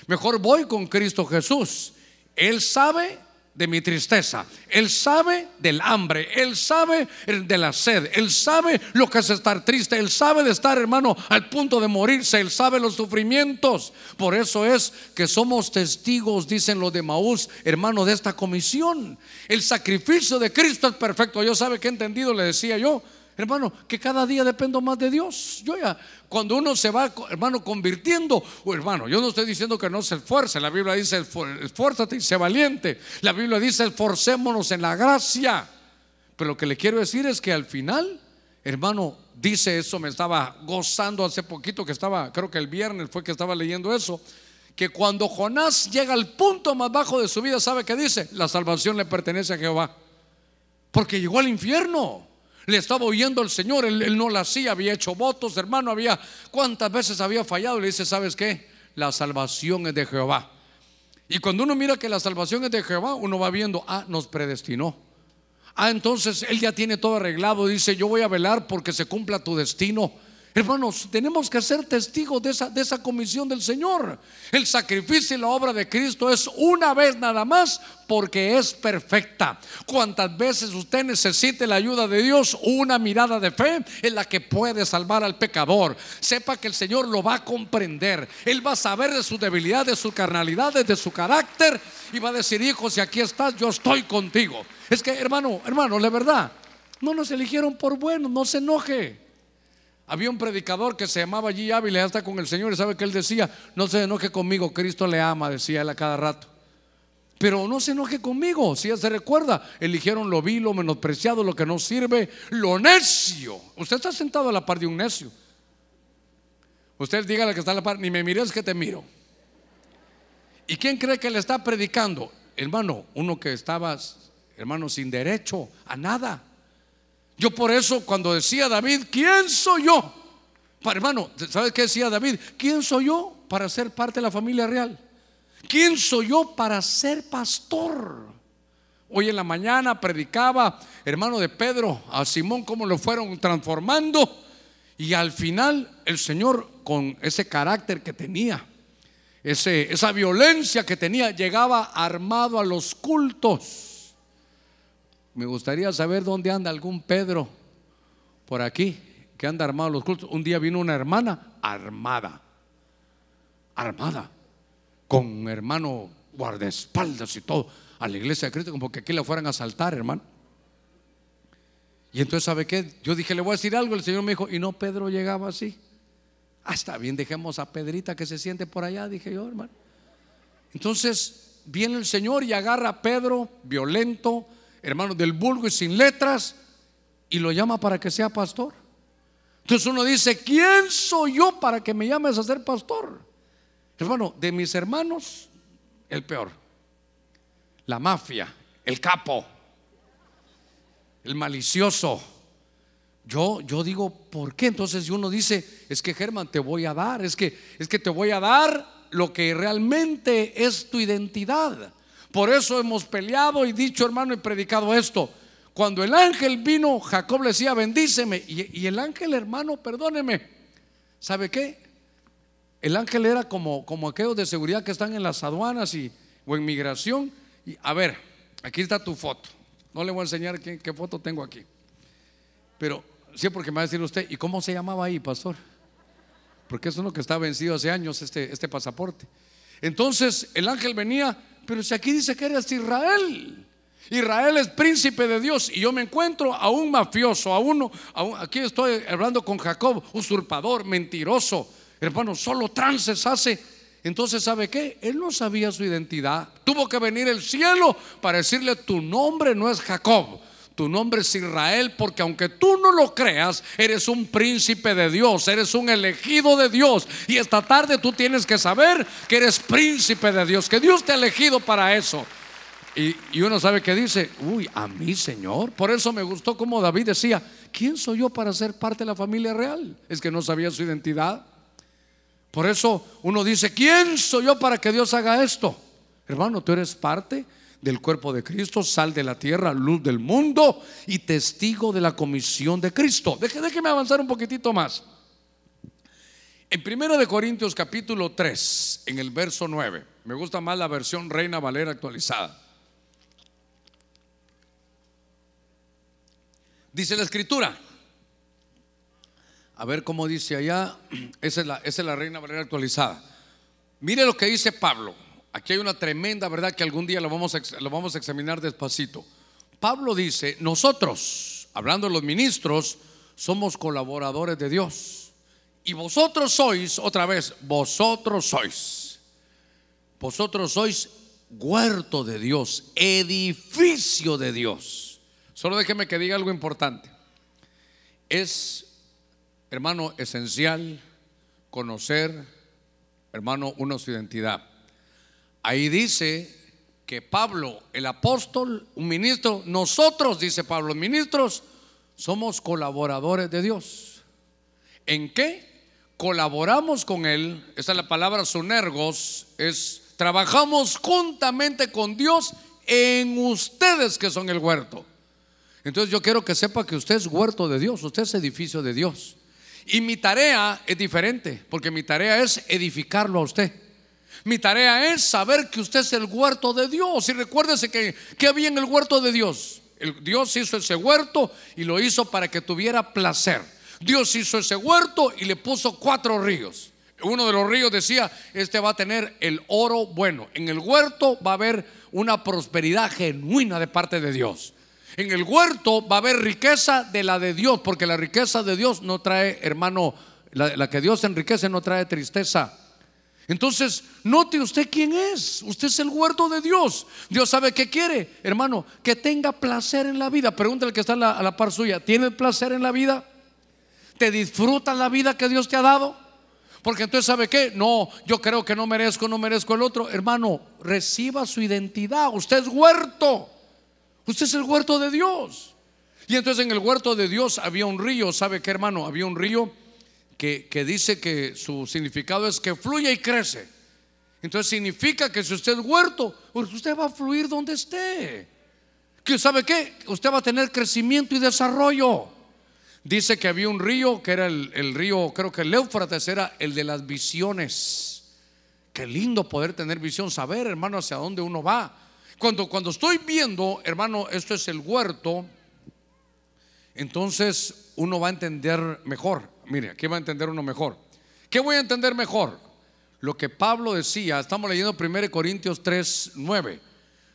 Mejor voy con Cristo Jesús. Él sabe de mi tristeza. Él sabe del hambre. Él sabe de la sed. Él sabe lo que es estar triste. Él sabe de estar, hermano, al punto de morirse. Él sabe los sufrimientos. Por eso es que somos testigos, dicen los de Maús, hermano, de esta comisión. El sacrificio de Cristo es perfecto. Yo sabe que he entendido, le decía yo. Hermano, que cada día dependo más de Dios. Yo ya, cuando uno se va, hermano, convirtiendo, oh, hermano, yo no estoy diciendo que no se esfuerce. La Biblia dice, esfuérzate y sé valiente. La Biblia dice, esforcémonos en la gracia. Pero lo que le quiero decir es que al final, hermano, dice eso, me estaba gozando hace poquito que estaba, creo que el viernes fue que estaba leyendo eso, que cuando Jonás llega al punto más bajo de su vida, ¿sabe qué dice? La salvación le pertenece a Jehová. Porque llegó al infierno le estaba oyendo al Señor, él, no la hacía, había hecho votos, hermano, había cuántas veces había fallado. Le dice, ¿sabes qué? La salvación es de Jehová. Y cuando uno mira que la salvación es de Jehová, uno va viendo, ah, nos predestinó. Ah, entonces Él ya tiene todo arreglado. Dice, yo voy a velar porque se cumpla tu destino. Hermanos, tenemos que ser testigos de esa, de esa comisión del Señor. El sacrificio y la obra de Cristo es una vez nada más porque es perfecta. Cuantas veces usted necesite la ayuda de Dios, una mirada de fe en la que puede salvar al pecador. Sepa que el Señor lo va a comprender. Él va a saber de su debilidad, de su carnalidad, de su carácter y va a decir, hijo, si aquí estás, yo estoy contigo. Es que, hermano, hermano, la verdad, no nos eligieron por buenos, no se enoje. Había un predicador que se llamaba allí Ávila, hasta con el Señor, y sabe que él decía, no se enoje conmigo, Cristo le ama, decía él a cada rato. Pero no se enoje conmigo, si ya se recuerda, eligieron lo vil, lo menospreciado, lo que no sirve, lo necio. Usted está sentado a la par de un necio. Usted dígale que está a la par, ni me mires que te miro. ¿Y quién cree que le está predicando? hermano, uno que estaba, hermano, sin derecho a nada. Yo por eso cuando decía David, ¿quién soy yo? Para, hermano, ¿sabes qué decía David? ¿Quién soy yo para ser parte de la familia real? ¿Quién soy yo para ser pastor? Hoy en la mañana predicaba, hermano de Pedro, a Simón, cómo lo fueron transformando. Y al final el Señor, con ese carácter que tenía, ese, esa violencia que tenía, llegaba armado a los cultos. Me gustaría saber dónde anda algún Pedro por aquí que anda armado los cultos. Un día vino una hermana armada, armada, con hermano guardaespaldas y todo a la iglesia de Cristo como que aquí la fueran a asaltar, hermano. Y entonces, ¿sabe qué? Yo dije, le voy a decir algo. El Señor me dijo, y no, Pedro llegaba así. Ah, está bien, dejemos a Pedrita que se siente por allá, dije yo, hermano. Entonces, viene el Señor y agarra a Pedro, violento, hermano del vulgo y sin letras, y lo llama para que sea pastor. Entonces uno dice, ¿quién soy yo para que me llames a ser pastor? Hermano, de mis hermanos, el peor la mafia, el capo, el malicioso. Yo, yo digo, ¿por qué? Entonces uno dice, es que Germán, te voy a dar, es que, es que te voy a dar lo que realmente es tu identidad. Por eso hemos peleado y dicho, hermano, y predicado esto. Cuando el ángel vino, Jacob le decía, bendíceme. Y, y el ángel, hermano, perdóneme. ¿Sabe qué? El ángel era como, como aquellos de seguridad que están en las aduanas y, o en migración a ver, aquí está tu foto. No le voy a enseñar qué, foto tengo aquí. Pero sí, porque me va a decir usted, ¿y cómo se llamaba ahí, pastor? Porque es uno que está vencido hace años este, este pasaporte. Entonces el ángel venía, pero si aquí dice que eres Israel. Israel es príncipe de Dios y yo me encuentro a un mafioso, a uno, aquí estoy hablando con Jacob, usurpador, mentiroso. Hermano, solo trances hace entonces, ¿sabe qué? Él no sabía su identidad. Tuvo que venir el cielo para decirle, tu nombre no es Jacob. Tu nombre es Israel porque aunque tú no lo creas, eres un príncipe de Dios, eres un elegido de Dios. Y esta tarde tú tienes que saber que eres príncipe de Dios, que Dios te ha elegido para eso. Y, y, uno sabe que dice, uy, a mí Señor. Por eso me gustó como David decía, ¿quién soy yo para ser parte de la familia real? Es que no sabía su identidad. Por eso uno dice, ¿quién soy yo para que Dios haga esto? Hermano, tú eres parte del cuerpo de Cristo, sal de la tierra, luz del mundo y testigo de la comisión de Cristo. déjeme avanzar un poquitito más. En 1 de Corintios capítulo 3, en el verso 9, me gusta más la versión Reina Valera actualizada. Dice la escritura, a ver cómo dice allá. Esa es la, es la Reina Valera actualizada. Mire lo que dice Pablo. Aquí hay una tremenda verdad que algún día lo vamos a, lo vamos a examinar despacito. Pablo dice, nosotros, hablando de los ministros, somos colaboradores de Dios. Y vosotros sois, otra vez, vosotros sois. Vosotros sois huerto de Dios, edificio de Dios. Solo déjeme que diga algo importante. Es hermano, esencial conocer, hermano, una su identidad. Ahí dice que Pablo, el apóstol, un ministro, nosotros, dice Pablo, ministros, somos colaboradores de Dios. ¿En qué? Colaboramos con Él, esta es la palabra sunergos, es trabajamos juntamente con Dios en ustedes que son el huerto. Entonces yo quiero que sepa que usted es huerto de Dios, usted es edificio de Dios. Y mi tarea es diferente, porque mi tarea es edificarlo a usted. Mi tarea es saber que usted es el huerto de Dios. Y recuérdese que, que había en el huerto de Dios. El, Dios hizo ese huerto y lo hizo para que tuviera placer. Dios hizo ese huerto y le puso cuatro ríos. Uno de los ríos decía, este va a tener el oro bueno. En el huerto va a haber una prosperidad genuina de parte de Dios. En el huerto va a haber riqueza de la de Dios, porque la riqueza de Dios no trae, hermano, la, que Dios enriquece no trae tristeza. Entonces, note usted quién es. Usted es el huerto de Dios. Dios sabe qué quiere, hermano, que tenga placer en la vida. Pregúntale que está a la, par suya. ¿Tiene placer en la vida? ¿Te disfrutas la vida que Dios te ha dado? Porque entonces, ¿sabe qué? No, yo creo que no merezco, no merezco el otro. Hermano, reciba su identidad. Usted es huerto. Usted es el huerto de Dios. Y entonces en el huerto de Dios había un río. ¿Sabe qué, hermano? Había un río que, que dice que su significado es que fluye y crece. Entonces significa que si usted es huerto, pues usted va a fluir donde esté. Que sabe qué? Usted va a tener crecimiento y desarrollo. Dice que había un río, que era el, río, creo que el Éufrates era el de las visiones. Qué lindo poder tener visión, saber, hermano, hacia dónde uno va. Cuando, cuando estoy viendo, hermano, esto es el huerto, entonces uno va a entender mejor. Mire, ¿qué va a entender uno mejor? ¿Qué voy a entender mejor? Lo que Pablo decía, estamos leyendo 1 Corintios 3, 9.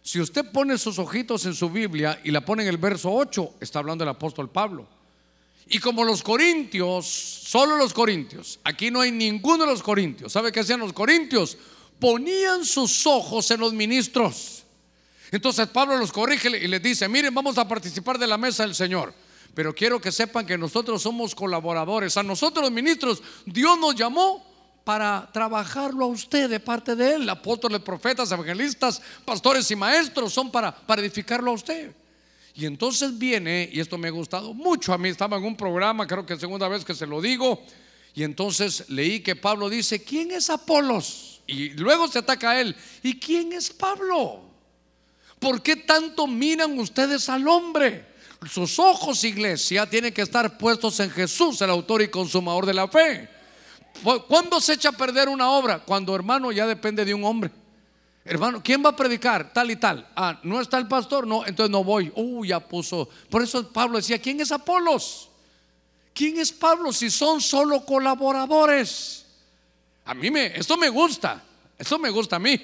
Si usted pone sus ojitos en su Biblia y la pone en el verso 8, está hablando el apóstol Pablo. Y como los corintios, solo los corintios, aquí no hay ninguno de los corintios, ¿sabe qué hacían los corintios? Ponían sus ojos en los ministros. Entonces Pablo los corrige y les dice, miren, vamos a participar de la mesa del Señor. Pero quiero que sepan que nosotros somos colaboradores. A nosotros ministros, Dios nos llamó para trabajarlo a usted de parte de Él. Apóstoles, profetas, evangelistas, pastores y maestros son para, para edificarlo a usted. Y entonces viene, y esto me ha gustado mucho a mí, estaba en un programa, creo que segunda vez que se lo digo, y entonces leí que Pablo dice, ¿quién es Apolos? Y luego se ataca a él, ¿y quién es Pablo? ¿Por qué tanto miran ustedes al hombre? Sus ojos, iglesia, tienen que estar puestos en Jesús, el autor y consumador de la fe. ¿Cuándo se echa a perder una obra? Cuando hermano ya depende de un hombre. Hermano, ¿quién va a predicar? Tal y tal. Ah, no está el pastor, no, entonces no voy. Uh, ya puso. Por eso Pablo decía, ¿quién es Apolos? ¿Quién es Pablo si son solo colaboradores? A mí me, esto me gusta, esto me gusta a mí.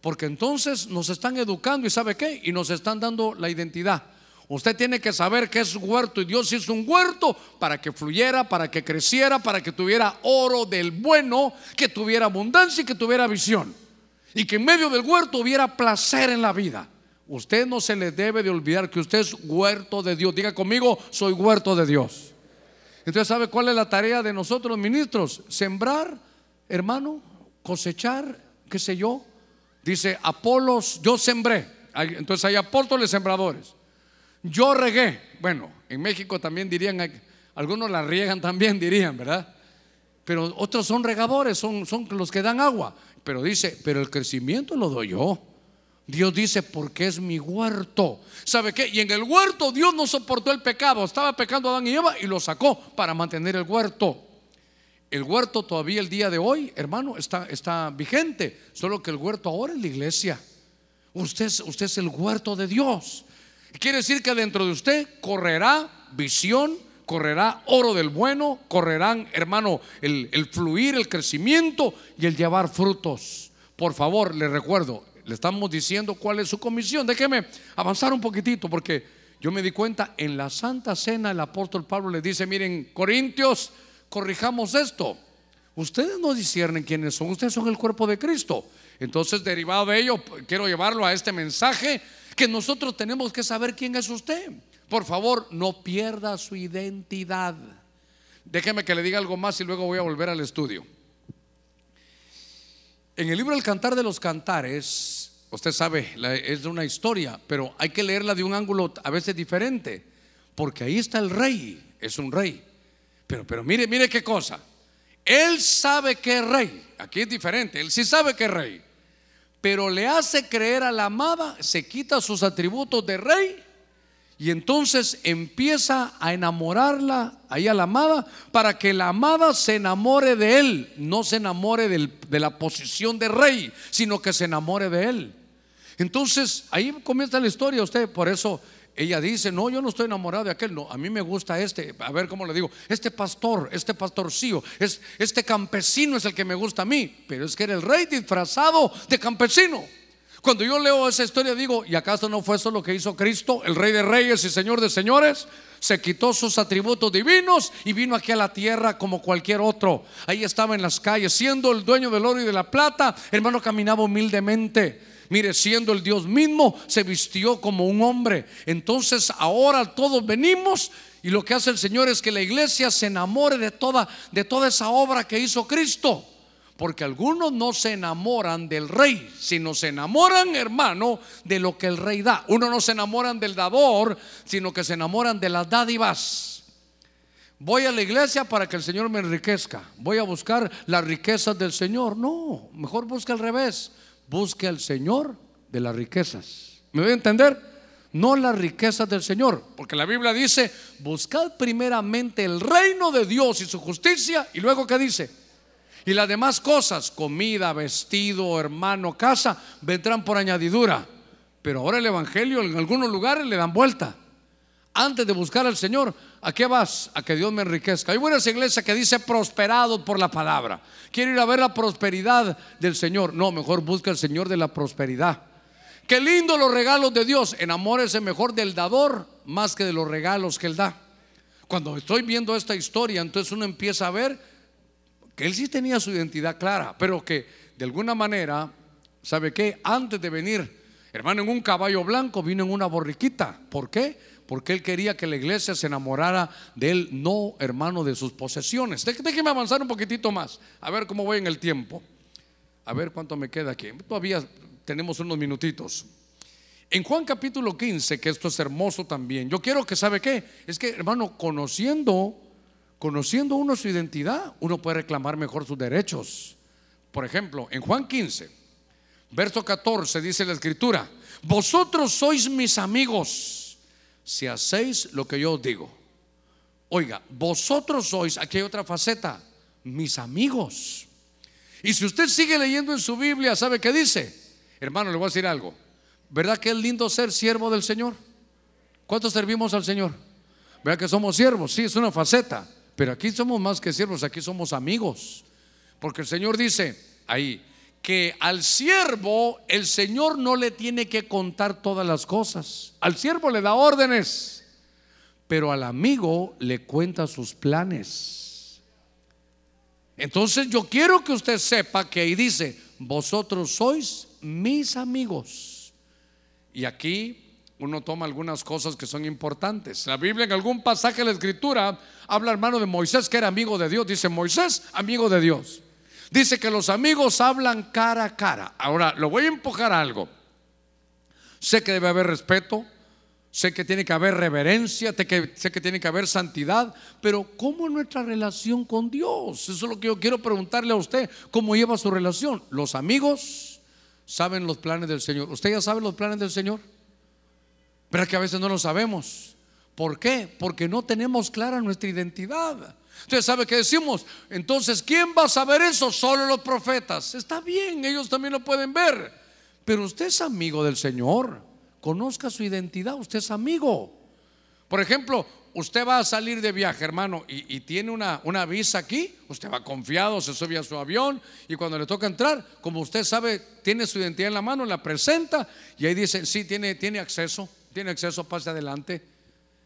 Porque entonces nos están educando y sabe qué? Y nos están dando la identidad. Usted tiene que saber que es huerto y Dios hizo un huerto para que fluyera, para que creciera, para que tuviera oro del bueno, que tuviera abundancia y que tuviera visión y que en medio del huerto hubiera placer en la vida. Usted no se le debe de olvidar que usted es huerto de Dios. Diga conmigo, soy huerto de Dios. Entonces, ¿sabe cuál es la tarea de nosotros ministros? Sembrar, hermano, cosechar, qué sé yo. Dice, Apolos, yo sembré. Entonces hay apóstoles sembradores. Yo regué. Bueno, en México también dirían, algunos la riegan también, dirían, ¿verdad? Pero otros son regadores, son, son los que dan agua. Pero dice, pero el crecimiento lo doy yo. Dios dice, porque es mi huerto. ¿Sabe qué? Y en el huerto Dios no soportó el pecado. Estaba pecando Adán y Eva y lo sacó para mantener el huerto. El huerto todavía el día de hoy, hermano, está, está vigente. Solo que el huerto ahora es la iglesia. Usted, usted es el huerto de Dios. Quiere decir que dentro de usted correrá visión, correrá oro del bueno, correrán, hermano, el, fluir, el crecimiento y el llevar frutos. Por favor, le recuerdo, le estamos diciendo cuál es su comisión. Déjeme avanzar un poquitito porque yo me di cuenta en la Santa Cena el apóstol Pablo le dice, miren, Corintios, corrijamos esto. Ustedes no disciernen quiénes son, ustedes son el cuerpo de Cristo. Entonces, derivado de ello, quiero llevarlo a este mensaje que nosotros tenemos que saber quién es usted. Por favor, no pierda su identidad. Déjeme que le diga algo más y luego voy a volver al estudio. En el libro El Cantar de los Cantares, usted sabe, es una historia, pero hay que leerla de un ángulo a veces diferente, porque ahí está el rey, es un rey. Pero, pero mire, mire qué cosa. Él sabe que es rey, aquí es diferente, él sí sabe que es rey, pero le hace creer a la amada, se quita sus atributos de rey y entonces empieza a enamorarla ahí a la amada para que la amada se enamore de él, no se enamore de la posición de rey, sino que se enamore de él. Entonces ahí comienza la historia usted, por eso ella dice, no, yo no estoy enamorado de aquel, no, a mí me gusta este, a ver cómo le digo, este pastor, este pastorcillo, es, este campesino es el que me gusta a mí, pero es que era el rey disfrazado de campesino. Cuando yo leo esa historia digo, ¿y acaso no fue eso lo que hizo Cristo, el Rey de Reyes y Señor de Señores? Se quitó sus atributos divinos y vino aquí a la tierra como cualquier otro. Ahí estaba en las calles, siendo el dueño del oro y de la plata, hermano caminaba humildemente. Mire, siendo el Dios mismo, se vistió como un hombre. Entonces ahora todos venimos Y lo que hace el Señor es que la iglesia se enamore de toda, de toda esa obra que hizo Cristo. Porque algunos no se enamoran del rey, sino se enamoran, hermano, de lo que el rey da. Uno no se enamoran del dador, sino que se enamoran de las dádivas. Voy a la iglesia para que el Señor me enriquezca. Voy a buscar las riquezas del Señor. No, mejor busque al revés. Busque al Señor de las riquezas. ¿Me voy a entender? No las riquezas del Señor. Porque la Biblia dice, buscad primeramente el reino de Dios y su justicia. Y luego, ¿qué dice? Y las demás cosas, comida, vestido, hermano, casa, vendrán por añadidura. Pero ahora el Evangelio en algunos lugares le dan vuelta. Antes de buscar al Señor, ¿a qué vas? A que Dios me enriquezca. Hay buenas iglesias que dice prosperado por la palabra. Quiero ir a ver la prosperidad del Señor. No, mejor busca al Señor de la prosperidad. Qué lindo los regalos de Dios. Enamórese mejor del dador más que de los regalos que Él da. Cuando estoy viendo esta historia, entonces uno empieza a ver que Él sí tenía su identidad clara, pero que de alguna manera, ¿sabe qué? Antes de venir, hermano, en un caballo blanco, vino en una borriquita. ¿Por qué? Porque él quería que la iglesia se enamorara de él, no hermano de sus posesiones. Déjeme avanzar un poquitito más, a ver cómo voy en el tiempo. A ver cuánto me queda aquí. Todavía tenemos unos minutitos. En Juan capítulo 15, que esto es hermoso también, yo quiero que sabe qué, es que hermano, conociendo, conociendo uno su identidad, uno puede reclamar mejor sus derechos. Por ejemplo, en Juan 15, verso 14 dice la escritura, vosotros sois mis amigos si hacéis lo que yo os digo. Oiga, vosotros sois, aquí hay otra faceta, mis amigos. Y si usted sigue leyendo en su Biblia, ¿sabe qué dice? Hermano, le voy a decir algo. ¿Verdad que es lindo ser siervo del Señor? ¿Cuántos servimos al Señor? ¿Verdad que somos siervos? Sí, es una faceta. Pero aquí somos más que siervos, aquí somos amigos. Porque el Señor dice ahí, que al siervo el Señor no le tiene que contar todas las cosas. Al siervo le da órdenes, pero al amigo le cuenta sus planes. Entonces yo quiero que usted sepa que ahí dice, vosotros sois mis amigos. Y aquí uno toma algunas cosas que son importantes. La Biblia en algún pasaje de la escritura habla hermano de Moisés que era amigo de Dios. Dice Moisés, amigo de Dios. Dice que los amigos hablan cara a cara. Ahora, lo voy a empujar a algo. Sé que debe haber respeto, sé que tiene que haber reverencia, sé que, tiene que haber santidad, pero ¿cómo es nuestra relación con Dios? Eso es lo que yo quiero preguntarle a usted. ¿Cómo lleva su relación? Los amigos saben los planes del Señor. ¿Usted ya sabe los planes del Señor? Pero que a veces no lo sabemos. ¿Por qué? Porque no tenemos clara nuestra identidad. Usted sabe que decimos, entonces, ¿quién va a saber eso? Solo los profetas. Está bien, ellos también lo pueden ver. Pero usted es amigo del Señor. Conozca su identidad, usted es amigo. Por ejemplo, usted va a salir de viaje, hermano, y, tiene una, una, visa aquí, usted va confiado, se sube a su avión y cuando le toca entrar, como usted sabe, tiene su identidad en la mano, la presenta y ahí dice, sí, tiene, tiene acceso, tiene acceso, pase adelante.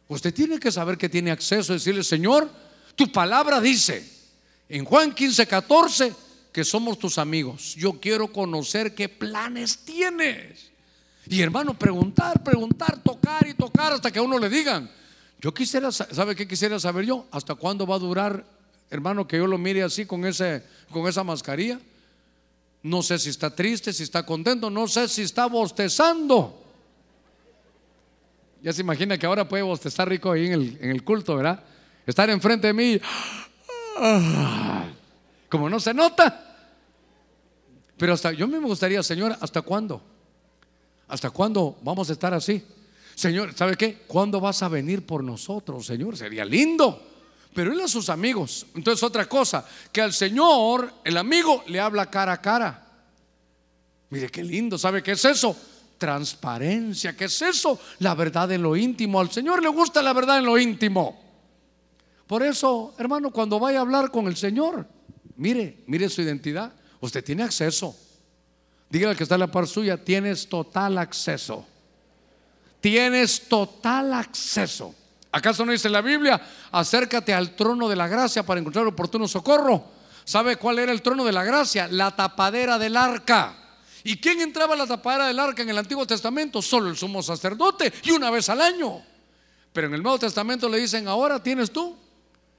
Usted tiene que saber que tiene acceso, decirle, Señor, tu palabra dice en Juan 15, 14 que somos tus amigos. Yo quiero conocer qué planes tienes. Y hermano, preguntar, preguntar, tocar y tocar hasta que a uno le digan. Yo quisiera, ¿sabe qué quisiera saber yo? ¿Hasta cuándo va a durar, hermano, que yo lo mire así con, ese, con esa mascarilla? No sé si está triste, si está contento, no sé si está bostezando. Ya se imagina que ahora puede bostezar rico ahí en el, en el culto, ¿verdad? Estar enfrente de mí, como no se nota. Pero hasta yo me gustaría, Señor, ¿hasta cuándo? ¿Hasta cuándo vamos a estar así? Señor, ¿sabe qué? ¿Cuándo vas a venir por nosotros, Señor? Sería lindo. Pero él a sus amigos. Entonces otra cosa, que al Señor, el amigo, le habla cara a cara. Mire qué lindo, ¿sabe qué es eso? Transparencia, ¿qué es eso? La verdad en lo íntimo. Al Señor le gusta la verdad en lo íntimo. Por eso, hermano, cuando vaya a hablar con el Señor, mire, mire su identidad. Usted tiene acceso. Dígale al que está en la par suya, tienes total acceso. Tienes total acceso. ¿Acaso no dice la Biblia? Acércate al trono de la gracia para encontrar oportuno socorro. ¿Sabe cuál era el trono de la gracia? La tapadera del arca. ¿Y quién entraba a la tapadera del arca en el Antiguo Testamento? Solo el sumo sacerdote y una vez al año. Pero en el Nuevo Testamento le dicen, ahora tienes tú,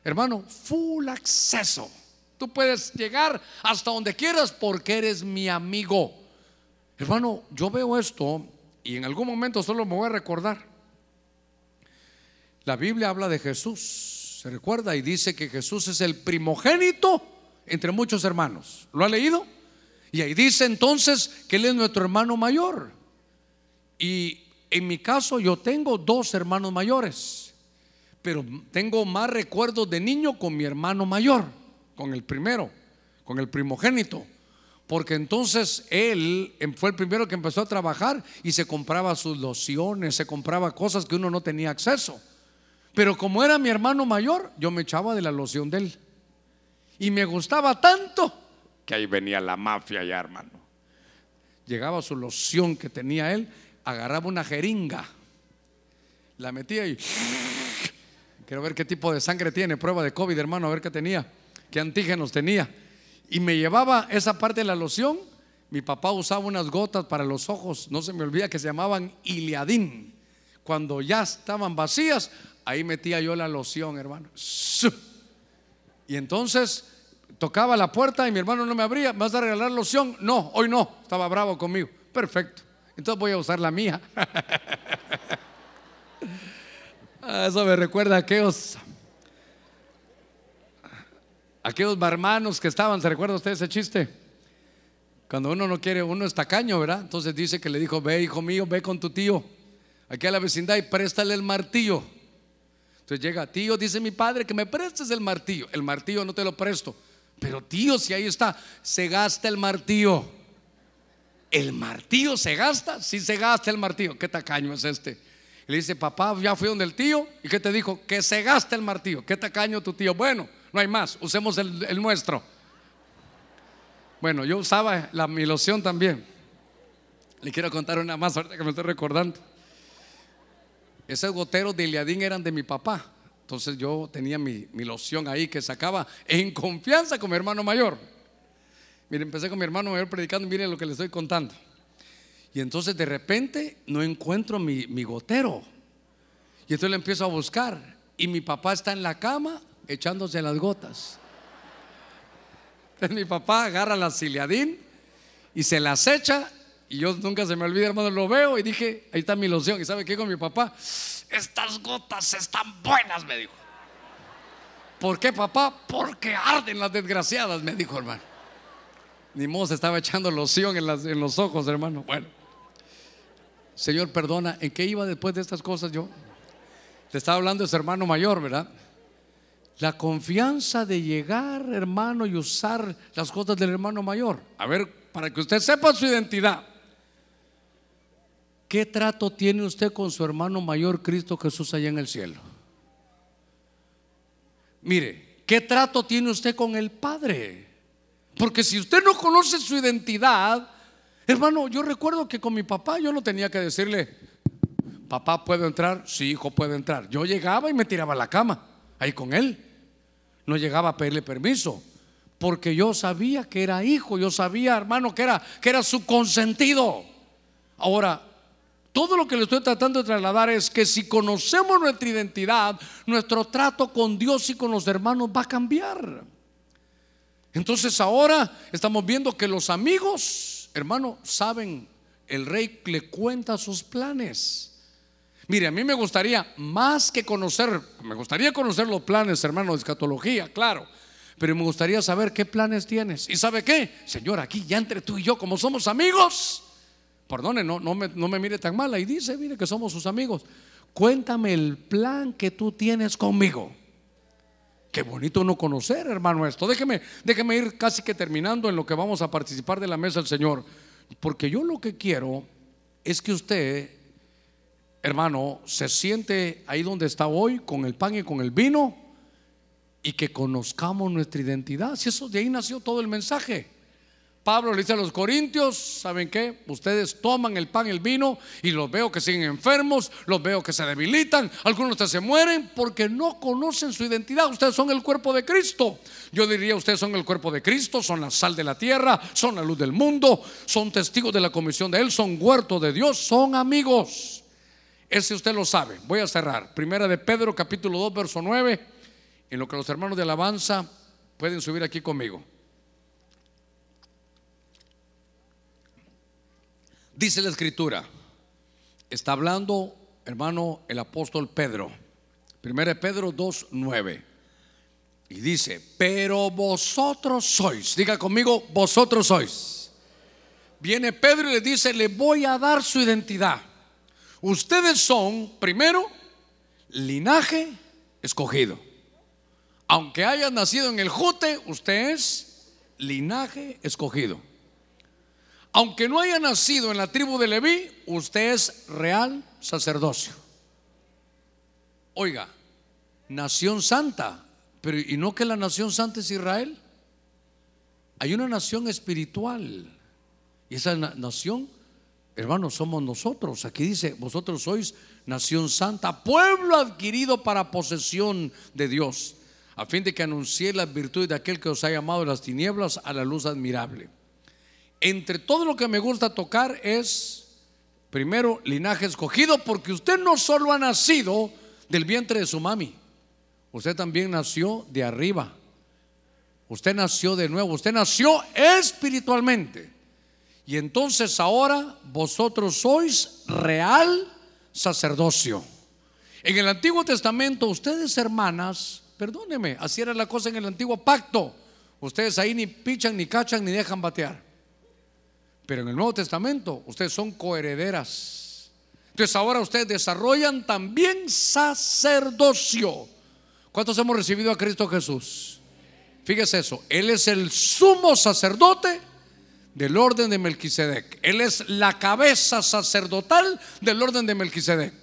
hermano, full acceso. Tú puedes llegar hasta donde quieras porque eres mi amigo. Hermano, yo veo esto y en algún momento solo me voy a recordar. La Biblia habla de Jesús, se recuerda y dice que Jesús es el primogénito entre muchos hermanos. ¿Lo ha leído? Y ahí dice entonces que Él es nuestro hermano mayor. Y en mi caso yo tengo dos hermanos mayores, pero tengo más recuerdos de niño con mi hermano mayor, con el primero, con el primogénito. Porque entonces él em, fue el primero que empezó a trabajar y se compraba sus lociones, se compraba cosas que uno no tenía acceso. Pero como era mi hermano mayor, yo me echaba de la loción de él. Y me gustaba tanto que ahí venía la mafia ya, hermano. Llegaba su loción que tenía él, agarraba una jeringa, la metía y quiero ver qué tipo de sangre tiene, prueba de COVID, hermano, a ver qué tenía, qué antígenos tenía. Y me llevaba esa parte de la loción. Mi papá usaba unas gotas para los ojos, no se me olvida que se llamaban iliadín. Cuando ya estaban vacías, ahí metía yo la loción, hermano. Y entonces tocaba la puerta y mi hermano no me abría. ¿Me vas a regalar loción? No, hoy no. Estaba bravo conmigo. Perfecto. Entonces voy a usar la mía. Ah, eso me recuerda a aquellos, aquellos barmanos que estaban. ¿Se recuerda usted ese chiste? Cuando uno no quiere, uno es tacaño, ¿verdad? Entonces dice que le dijo, ve hijo mío, ve con tu tío aquí a la vecindad y préstale el martillo. Entonces llega, tío, dice mi padre que me prestes el martillo. El martillo no te lo presto. Pero tío, si ahí está, se gasta el martillo. ¿El martillo se gasta? Sí se gasta el martillo. ¿Qué tacaño es este? Le dice, papá, ya fui donde el tío. ¿Y qué te dijo? Que se gasta el martillo. ¿Qué tacaño tu tío? Bueno, no hay más. Usemos el, nuestro. Bueno, yo usaba la mi loción también. Le quiero contar una más ahorita que me estoy recordando. Esos goteros de Iliadín eran de mi papá. Entonces yo tenía mi, mi loción ahí que sacaba en confianza con mi hermano mayor. Mire, empecé con mi hermano mayor predicando, mire lo que le estoy contando. Y entonces de repente no encuentro mi, gotero. Y entonces le empiezo a buscar. Y mi papá está en la cama echándose las gotas. Entonces mi papá agarra la ciliadín y se las echa. Y yo nunca se me olvida, hermano, lo veo y dije, ahí está mi loción. ¿Y sabe qué con mi papá? Estas gotas están buenas, me dijo. ¿Por qué, papá? Porque arden las desgraciadas, me dijo, hermano. Ni modo se estaba echando loción en, en los ojos, hermano. Bueno, Señor, perdona, ¿en qué iba después de estas cosas yo? Te estaba hablando de su hermano mayor, ¿verdad? La confianza de llegar, hermano, y usar las cosas del hermano mayor. A ver, para que usted sepa su identidad. ¿Qué trato tiene usted con su hermano mayor Cristo Jesús allá en el cielo? Mire, ¿qué trato tiene usted con el Padre? Porque si usted no conoce su identidad, hermano, yo recuerdo que con mi papá yo no tenía que decirle, papá, ¿puedo entrar? Sí, hijo, puedo entrar. Yo llegaba y me tiraba a la cama, ahí con él. No llegaba a pedirle permiso, porque yo sabía que era hijo, yo sabía, hermano, que era, que era su consentido. Ahora, todo lo que le estoy tratando de trasladar es que si conocemos nuestra identidad, nuestro trato con Dios y con los hermanos va a cambiar. Entonces ahora estamos viendo que los amigos, hermano, saben, el rey le cuenta sus planes. Mire, a mí me gustaría más que conocer, me gustaría conocer los planes, hermano, de escatología, claro. Pero me gustaría saber qué planes tienes. ¿Y sabe qué? Señor, aquí ya entre tú y yo, como somos amigos, perdone, no, no, me, mire tan mal. Y dice, mire que somos sus amigos. Cuéntame el plan que tú tienes conmigo. Qué bonito no conocer, hermano, esto. Déjeme, déjeme ir casi que terminando en lo que vamos a participar de la mesa del Señor. Porque yo lo que quiero es que usted, hermano, se siente ahí donde está hoy, con el pan y con el vino, y que conozcamos nuestra identidad. Si eso de ahí nació todo el mensaje. Pablo le dice a los corintios, ¿saben qué? Ustedes toman el pan el vino y los veo que siguen enfermos, los veo que se debilitan, algunos se mueren porque no conocen su identidad. Ustedes son el cuerpo de Cristo. Yo diría, ustedes son el cuerpo de Cristo, son la sal de la tierra, son la luz del mundo, son testigos de la comisión de Él, son huerto de Dios, son amigos. Ese usted lo sabe. Voy a cerrar. Primera de Pedro, capítulo 2, verso 9. En lo que los hermanos de alabanza pueden subir aquí conmigo. Dice la escritura. Está hablando, hermano, el apóstol Pedro. Primera de Pedro 2, 9. Y dice, pero vosotros sois, diga conmigo, vosotros sois. Viene Pedro y le dice, le voy a dar su identidad. Ustedes son, primero, linaje escogido. Aunque haya nacido en el Jute, usted es linaje escogido. Aunque no haya nacido en la tribu de Leví, usted es real sacerdocio. Oiga, nación santa, pero ¿y no que la nación santa es Israel? Hay una nación espiritual. Y esa nación, hermanos, somos nosotros. Aquí dice, vosotros sois nación santa, pueblo adquirido para posesión de Dios, a fin de que anuncie las virtudes de aquel que os ha llamado de las tinieblas a la luz admirable. Entre todo lo que me gusta tocar es, primero, linaje escogido, porque usted no solo ha nacido del vientre de su mami, usted también nació de arriba. Usted nació de nuevo, usted nació espiritualmente. Y entonces ahora vosotros sois real sacerdocio. En el Antiguo Testamento, ustedes hermanas, perdóneme, así era la cosa en el Antiguo Pacto. Ustedes ahí ni pichan, ni cachan, ni dejan batear. Pero en el Nuevo Testamento, ustedes son coherederas. Entonces ahora ustedes desarrollan también sacerdocio. ¿Cuántos hemos recibido a Cristo Jesús? Fíjese eso, Él es el sumo sacerdote del orden de Melquisedec. Él es la cabeza sacerdotal del orden de Melquisedec.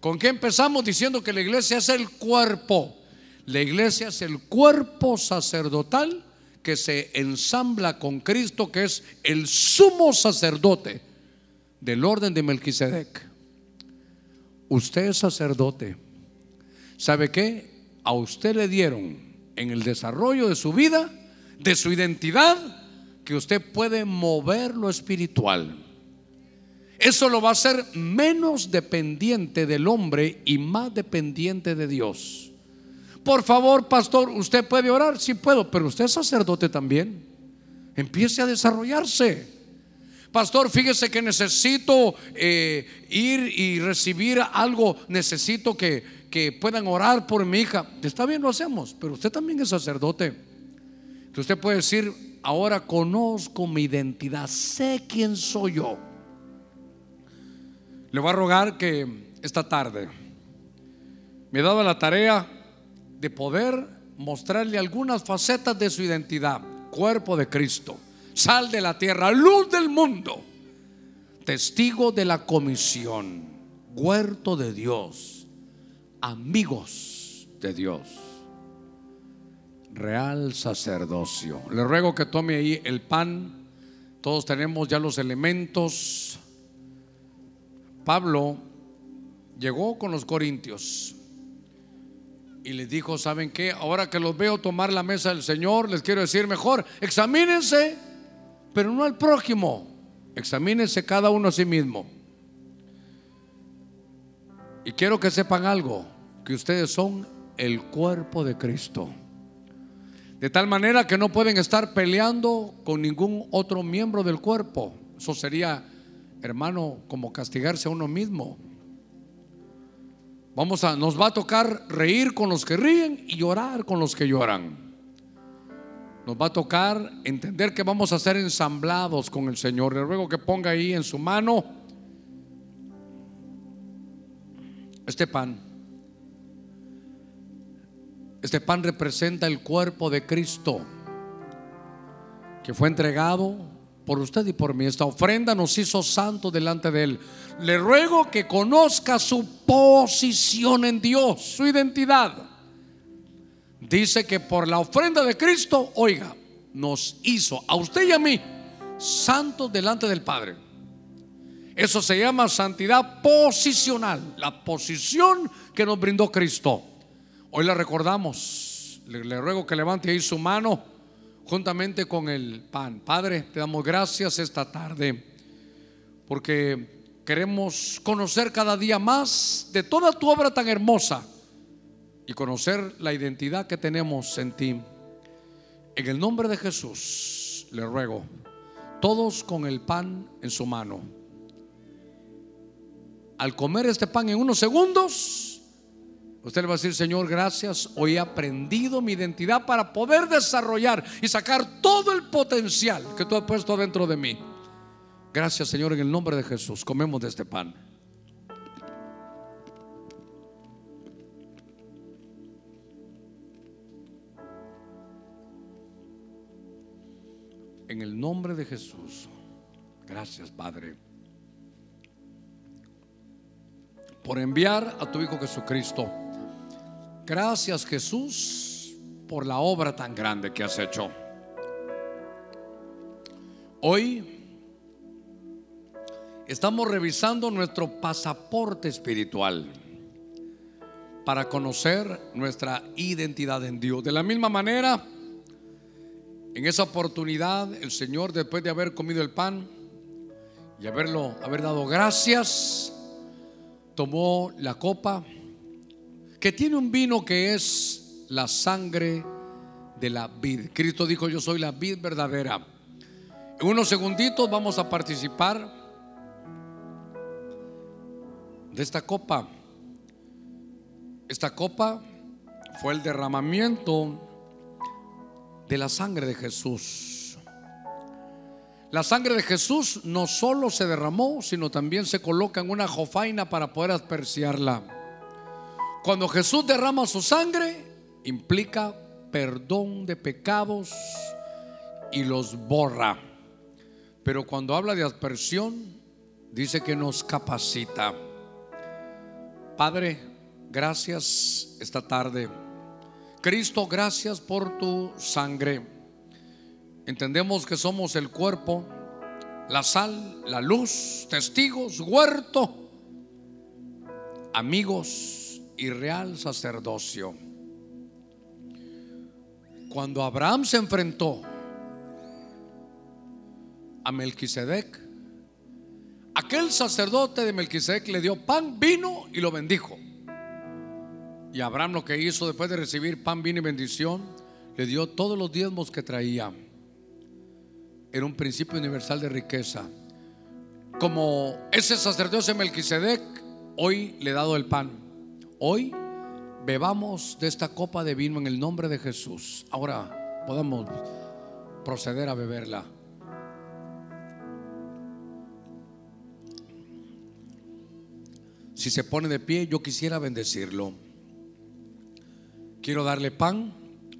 ¿Con qué empezamos? Diciendo que la iglesia es el cuerpo. La iglesia es el cuerpo sacerdotal que se ensambla con Cristo, que es el sumo sacerdote del orden de Melquisedec. Usted es sacerdote. ¿Sabe qué? A usted le dieron en el desarrollo de su vida, de su identidad, que usted puede mover lo espiritual. Eso lo va a hacer menos dependiente del hombre y más dependiente de Dios. Por favor, pastor, ¿usted puede orar? Sí puedo, pero usted es sacerdote también. Empiece a desarrollarse. Pastor, fíjese que necesito eh, ir y recibir algo, necesito que, que puedan orar por mi hija. Está bien, lo hacemos, pero usted también es sacerdote. Usted puede decir, ahora conozco mi identidad, sé quién soy yo. Le voy a rogar que esta tarde me he dado la tarea de poder mostrarle algunas facetas de su identidad, cuerpo de Cristo, sal de la tierra, luz del mundo, testigo de la comisión, huerto de Dios, amigos de Dios. Real sacerdocio. Le ruego que tome ahí el pan. Todos tenemos ya los elementos. Pablo llegó con los corintios y les dijo, ¿saben qué? Ahora que los veo tomar la mesa del Señor, les quiero decir mejor, examínense, pero no al prójimo, examínense cada uno a sí mismo. Y quiero que sepan algo, que ustedes son el cuerpo de Cristo. De tal manera que no pueden estar peleando con ningún otro miembro del cuerpo. Eso sería, hermano, como castigarse a uno mismo. Vamos a, nos va a tocar reír con los que ríen y llorar con los que lloran. Nos va a tocar entender que vamos a ser ensamblados con el Señor. Le ruego que ponga ahí en su mano este pan. Este pan representa el cuerpo de Cristo que fue entregado por usted y por mí. Esta ofrenda nos hizo santos delante de Él. Le ruego que conozca su posición en Dios, su identidad. Dice que por la ofrenda de Cristo, oiga, nos hizo a usted y a mí santos delante del Padre. Eso se llama santidad posicional, la posición que nos brindó Cristo. Hoy la recordamos. Le, ruego que levante ahí su mano juntamente con el pan. Padre, te damos gracias esta tarde porque queremos conocer cada día más de toda tu obra tan hermosa y conocer la identidad que tenemos en ti. En el nombre de Jesús le ruego, todos con el pan en su mano. Al comer este pan en unos segundos, usted le va a decir, Señor, gracias, hoy he aprendido mi identidad para poder desarrollar y sacar todo el potencial que tú has puesto dentro de mí. Gracias, Señor, en el nombre de Jesús. Comemos de este pan. En el nombre de Jesús. Gracias, Padre. Por enviar a tu Hijo Jesucristo. Gracias, Jesús, por la obra tan grande que has hecho. Hoy estamos revisando nuestro pasaporte espiritual para conocer nuestra identidad en Dios. De la misma manera, en esa oportunidad, el Señor, después de haber comido el pan y haberlo, haber dado gracias, tomó la copa que tiene un vino que es la sangre de la vid. Cristo dijo, yo soy la vid verdadera. En unos segunditos vamos a participar de esta copa. Esta copa fue el derramamiento de la sangre de Jesús. La sangre de Jesús no solo se derramó, sino también se coloca en una jofaina para poder apreciarla. Cuando Jesús derrama su sangre, implica perdón de pecados y los borra. Pero cuando habla de aspersión, dice que nos capacita. Padre, gracias esta tarde. Cristo, gracias por tu sangre. Entendemos que somos el cuerpo, la sal, la luz, testigos, huerto, amigos y real sacerdocio. Cuando Abraham se enfrentó a Melquisedec, aquel sacerdote de Melquisedec le dio pan, vino y lo bendijo. Y Abraham lo que hizo después de recibir pan, vino y bendición, le dio todos los diezmos que traía. Era un principio universal de riqueza. Como ese sacerdote Melquisedec, hoy le he dado el pan. Hoy bebamos de esta copa de vino en el nombre de Jesús. Ahora podemos proceder a beberla. Si se pone de pie, yo quisiera bendecirlo. Quiero darle pan,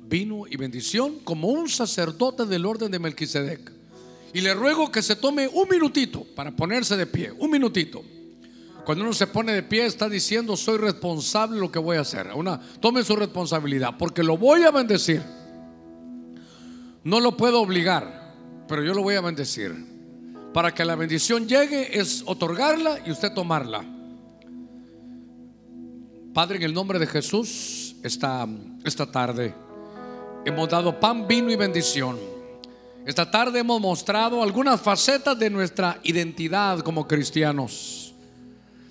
vino y bendición como un sacerdote del orden de Melquisedec. Y le ruego que se tome un minutito para ponerse de pie, un minutito. Cuando uno se pone de pie está diciendo soy responsable de lo que voy a hacer. Una, tome su responsabilidad porque lo voy a bendecir. No lo puedo obligar, pero yo lo voy a bendecir. Para que la bendición llegue es otorgarla y usted tomarla. Padre, en el nombre de Jesús, esta, esta tarde hemos dado pan, vino y bendición. Esta tarde hemos mostrado algunas facetas de nuestra identidad como cristianos.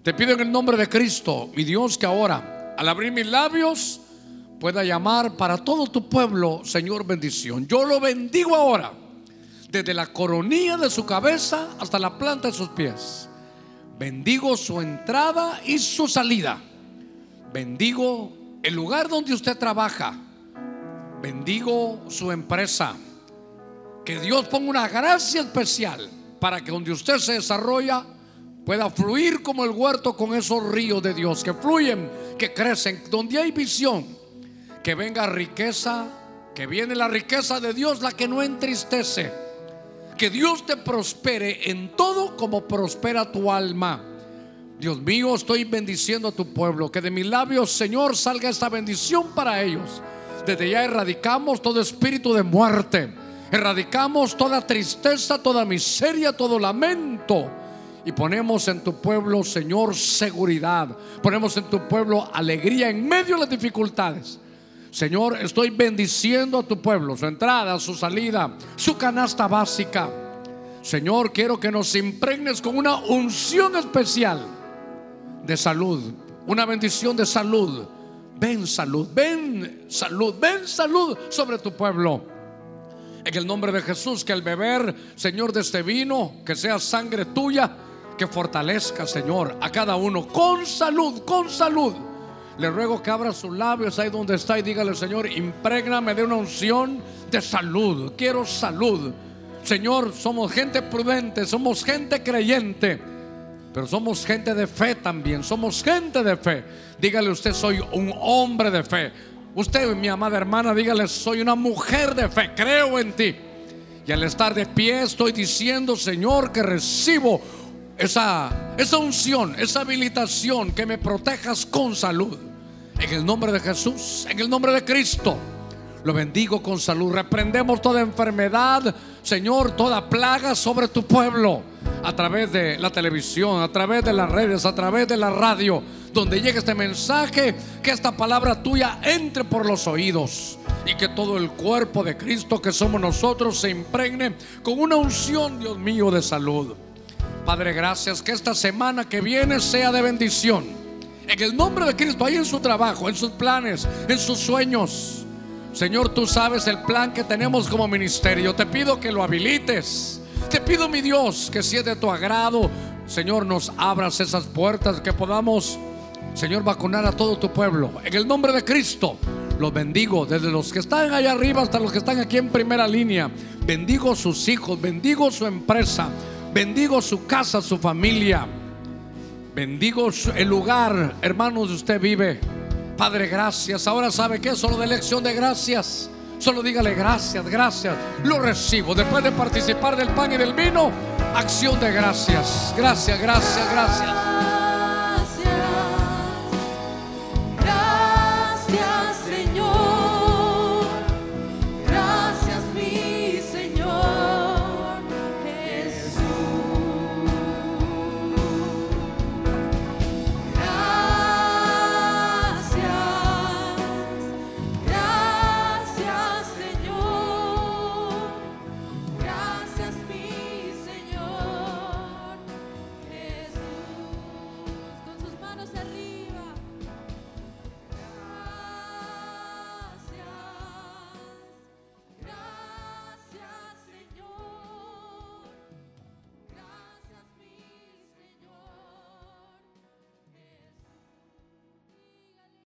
Te pido en el nombre de Cristo, mi Dios, que ahora, al abrir mis labios, pueda llamar para todo tu pueblo, Señor, bendición. Yo lo bendigo ahora, desde la coronilla de su cabeza hasta la planta de sus pies. Bendigo su entrada y su salida. Bendigo el lugar donde usted trabaja. Bendigo su empresa. Que Dios ponga una gracia especial para que donde usted se desarrolla pueda fluir como el huerto con esos ríos de Dios que fluyen, que crecen, donde hay visión, que venga riqueza, que viene la riqueza de Dios, la que no entristece. Que Dios te prospere en todo como prospera tu alma. Dios mío, estoy bendiciendo a tu pueblo. Que de mis labios, Señor, salga esta bendición para ellos. Desde ya erradicamos todo espíritu de muerte. Erradicamos toda tristeza, toda miseria, todo lamento. Y ponemos en tu pueblo, Señor, seguridad. Ponemos en tu pueblo alegría en medio de las dificultades. Señor, estoy bendiciendo a tu pueblo, su entrada, su salida, su canasta básica. Señor, quiero que nos impregnes con una unción especial de salud, una bendición de salud. Ven salud, ven salud, ven salud sobre tu pueblo. En el nombre de Jesús, que el beber, Señor, de este vino, que sea sangre tuya, que fortalezca, Señor, a cada uno con salud, con salud. Le ruego que abra sus labios ahí donde está y dígale, Señor, imprégname de una unción de salud. Quiero salud. Señor, somos gente prudente, somos gente creyente, pero somos gente de fe también, somos gente de fe. Dígale usted, soy un hombre de fe. Usted, mi amada hermana, dígale, soy una mujer de fe, creo en ti. Y al estar de pie estoy diciendo, Señor, que recibo esa, esa unción, esa habilitación, que me protejas con salud. En el nombre de Jesús, en el nombre de Cristo. Lo bendigo con salud. Reprendemos toda enfermedad, Señor, toda plaga sobre tu pueblo. A través de la televisión, a través de las redes, a través de la radio. Donde llegue este mensaje, que esta palabra tuya entre por los oídos. Y que todo el cuerpo de Cristo que somos nosotros se impregne con una unción, Dios mío, de salud. Padre, gracias que esta semana que viene sea de bendición. En el nombre de Cristo, ahí en su trabajo, en sus planes, en sus sueños. Señor, tú sabes el plan que tenemos como ministerio. Te pido que lo habilites. Te pido, mi Dios, que si es de tu agrado, Señor, nos abras esas puertas, que podamos, Señor, vacunar a todo tu pueblo. En el nombre de Cristo, los bendigo, desde los que están allá arriba hasta los que están aquí en primera línea. Bendigo sus hijos, bendigo su empresa, bendigo su casa, su familia. Bendigo el lugar, hermanos, de usted vive. Padre, gracias. Ahora sabe que solo de lección de gracias. Solo dígale gracias, gracias. Lo recibo. Después de participar del pan y del vino, acción de gracias. Gracias, gracias, gracias.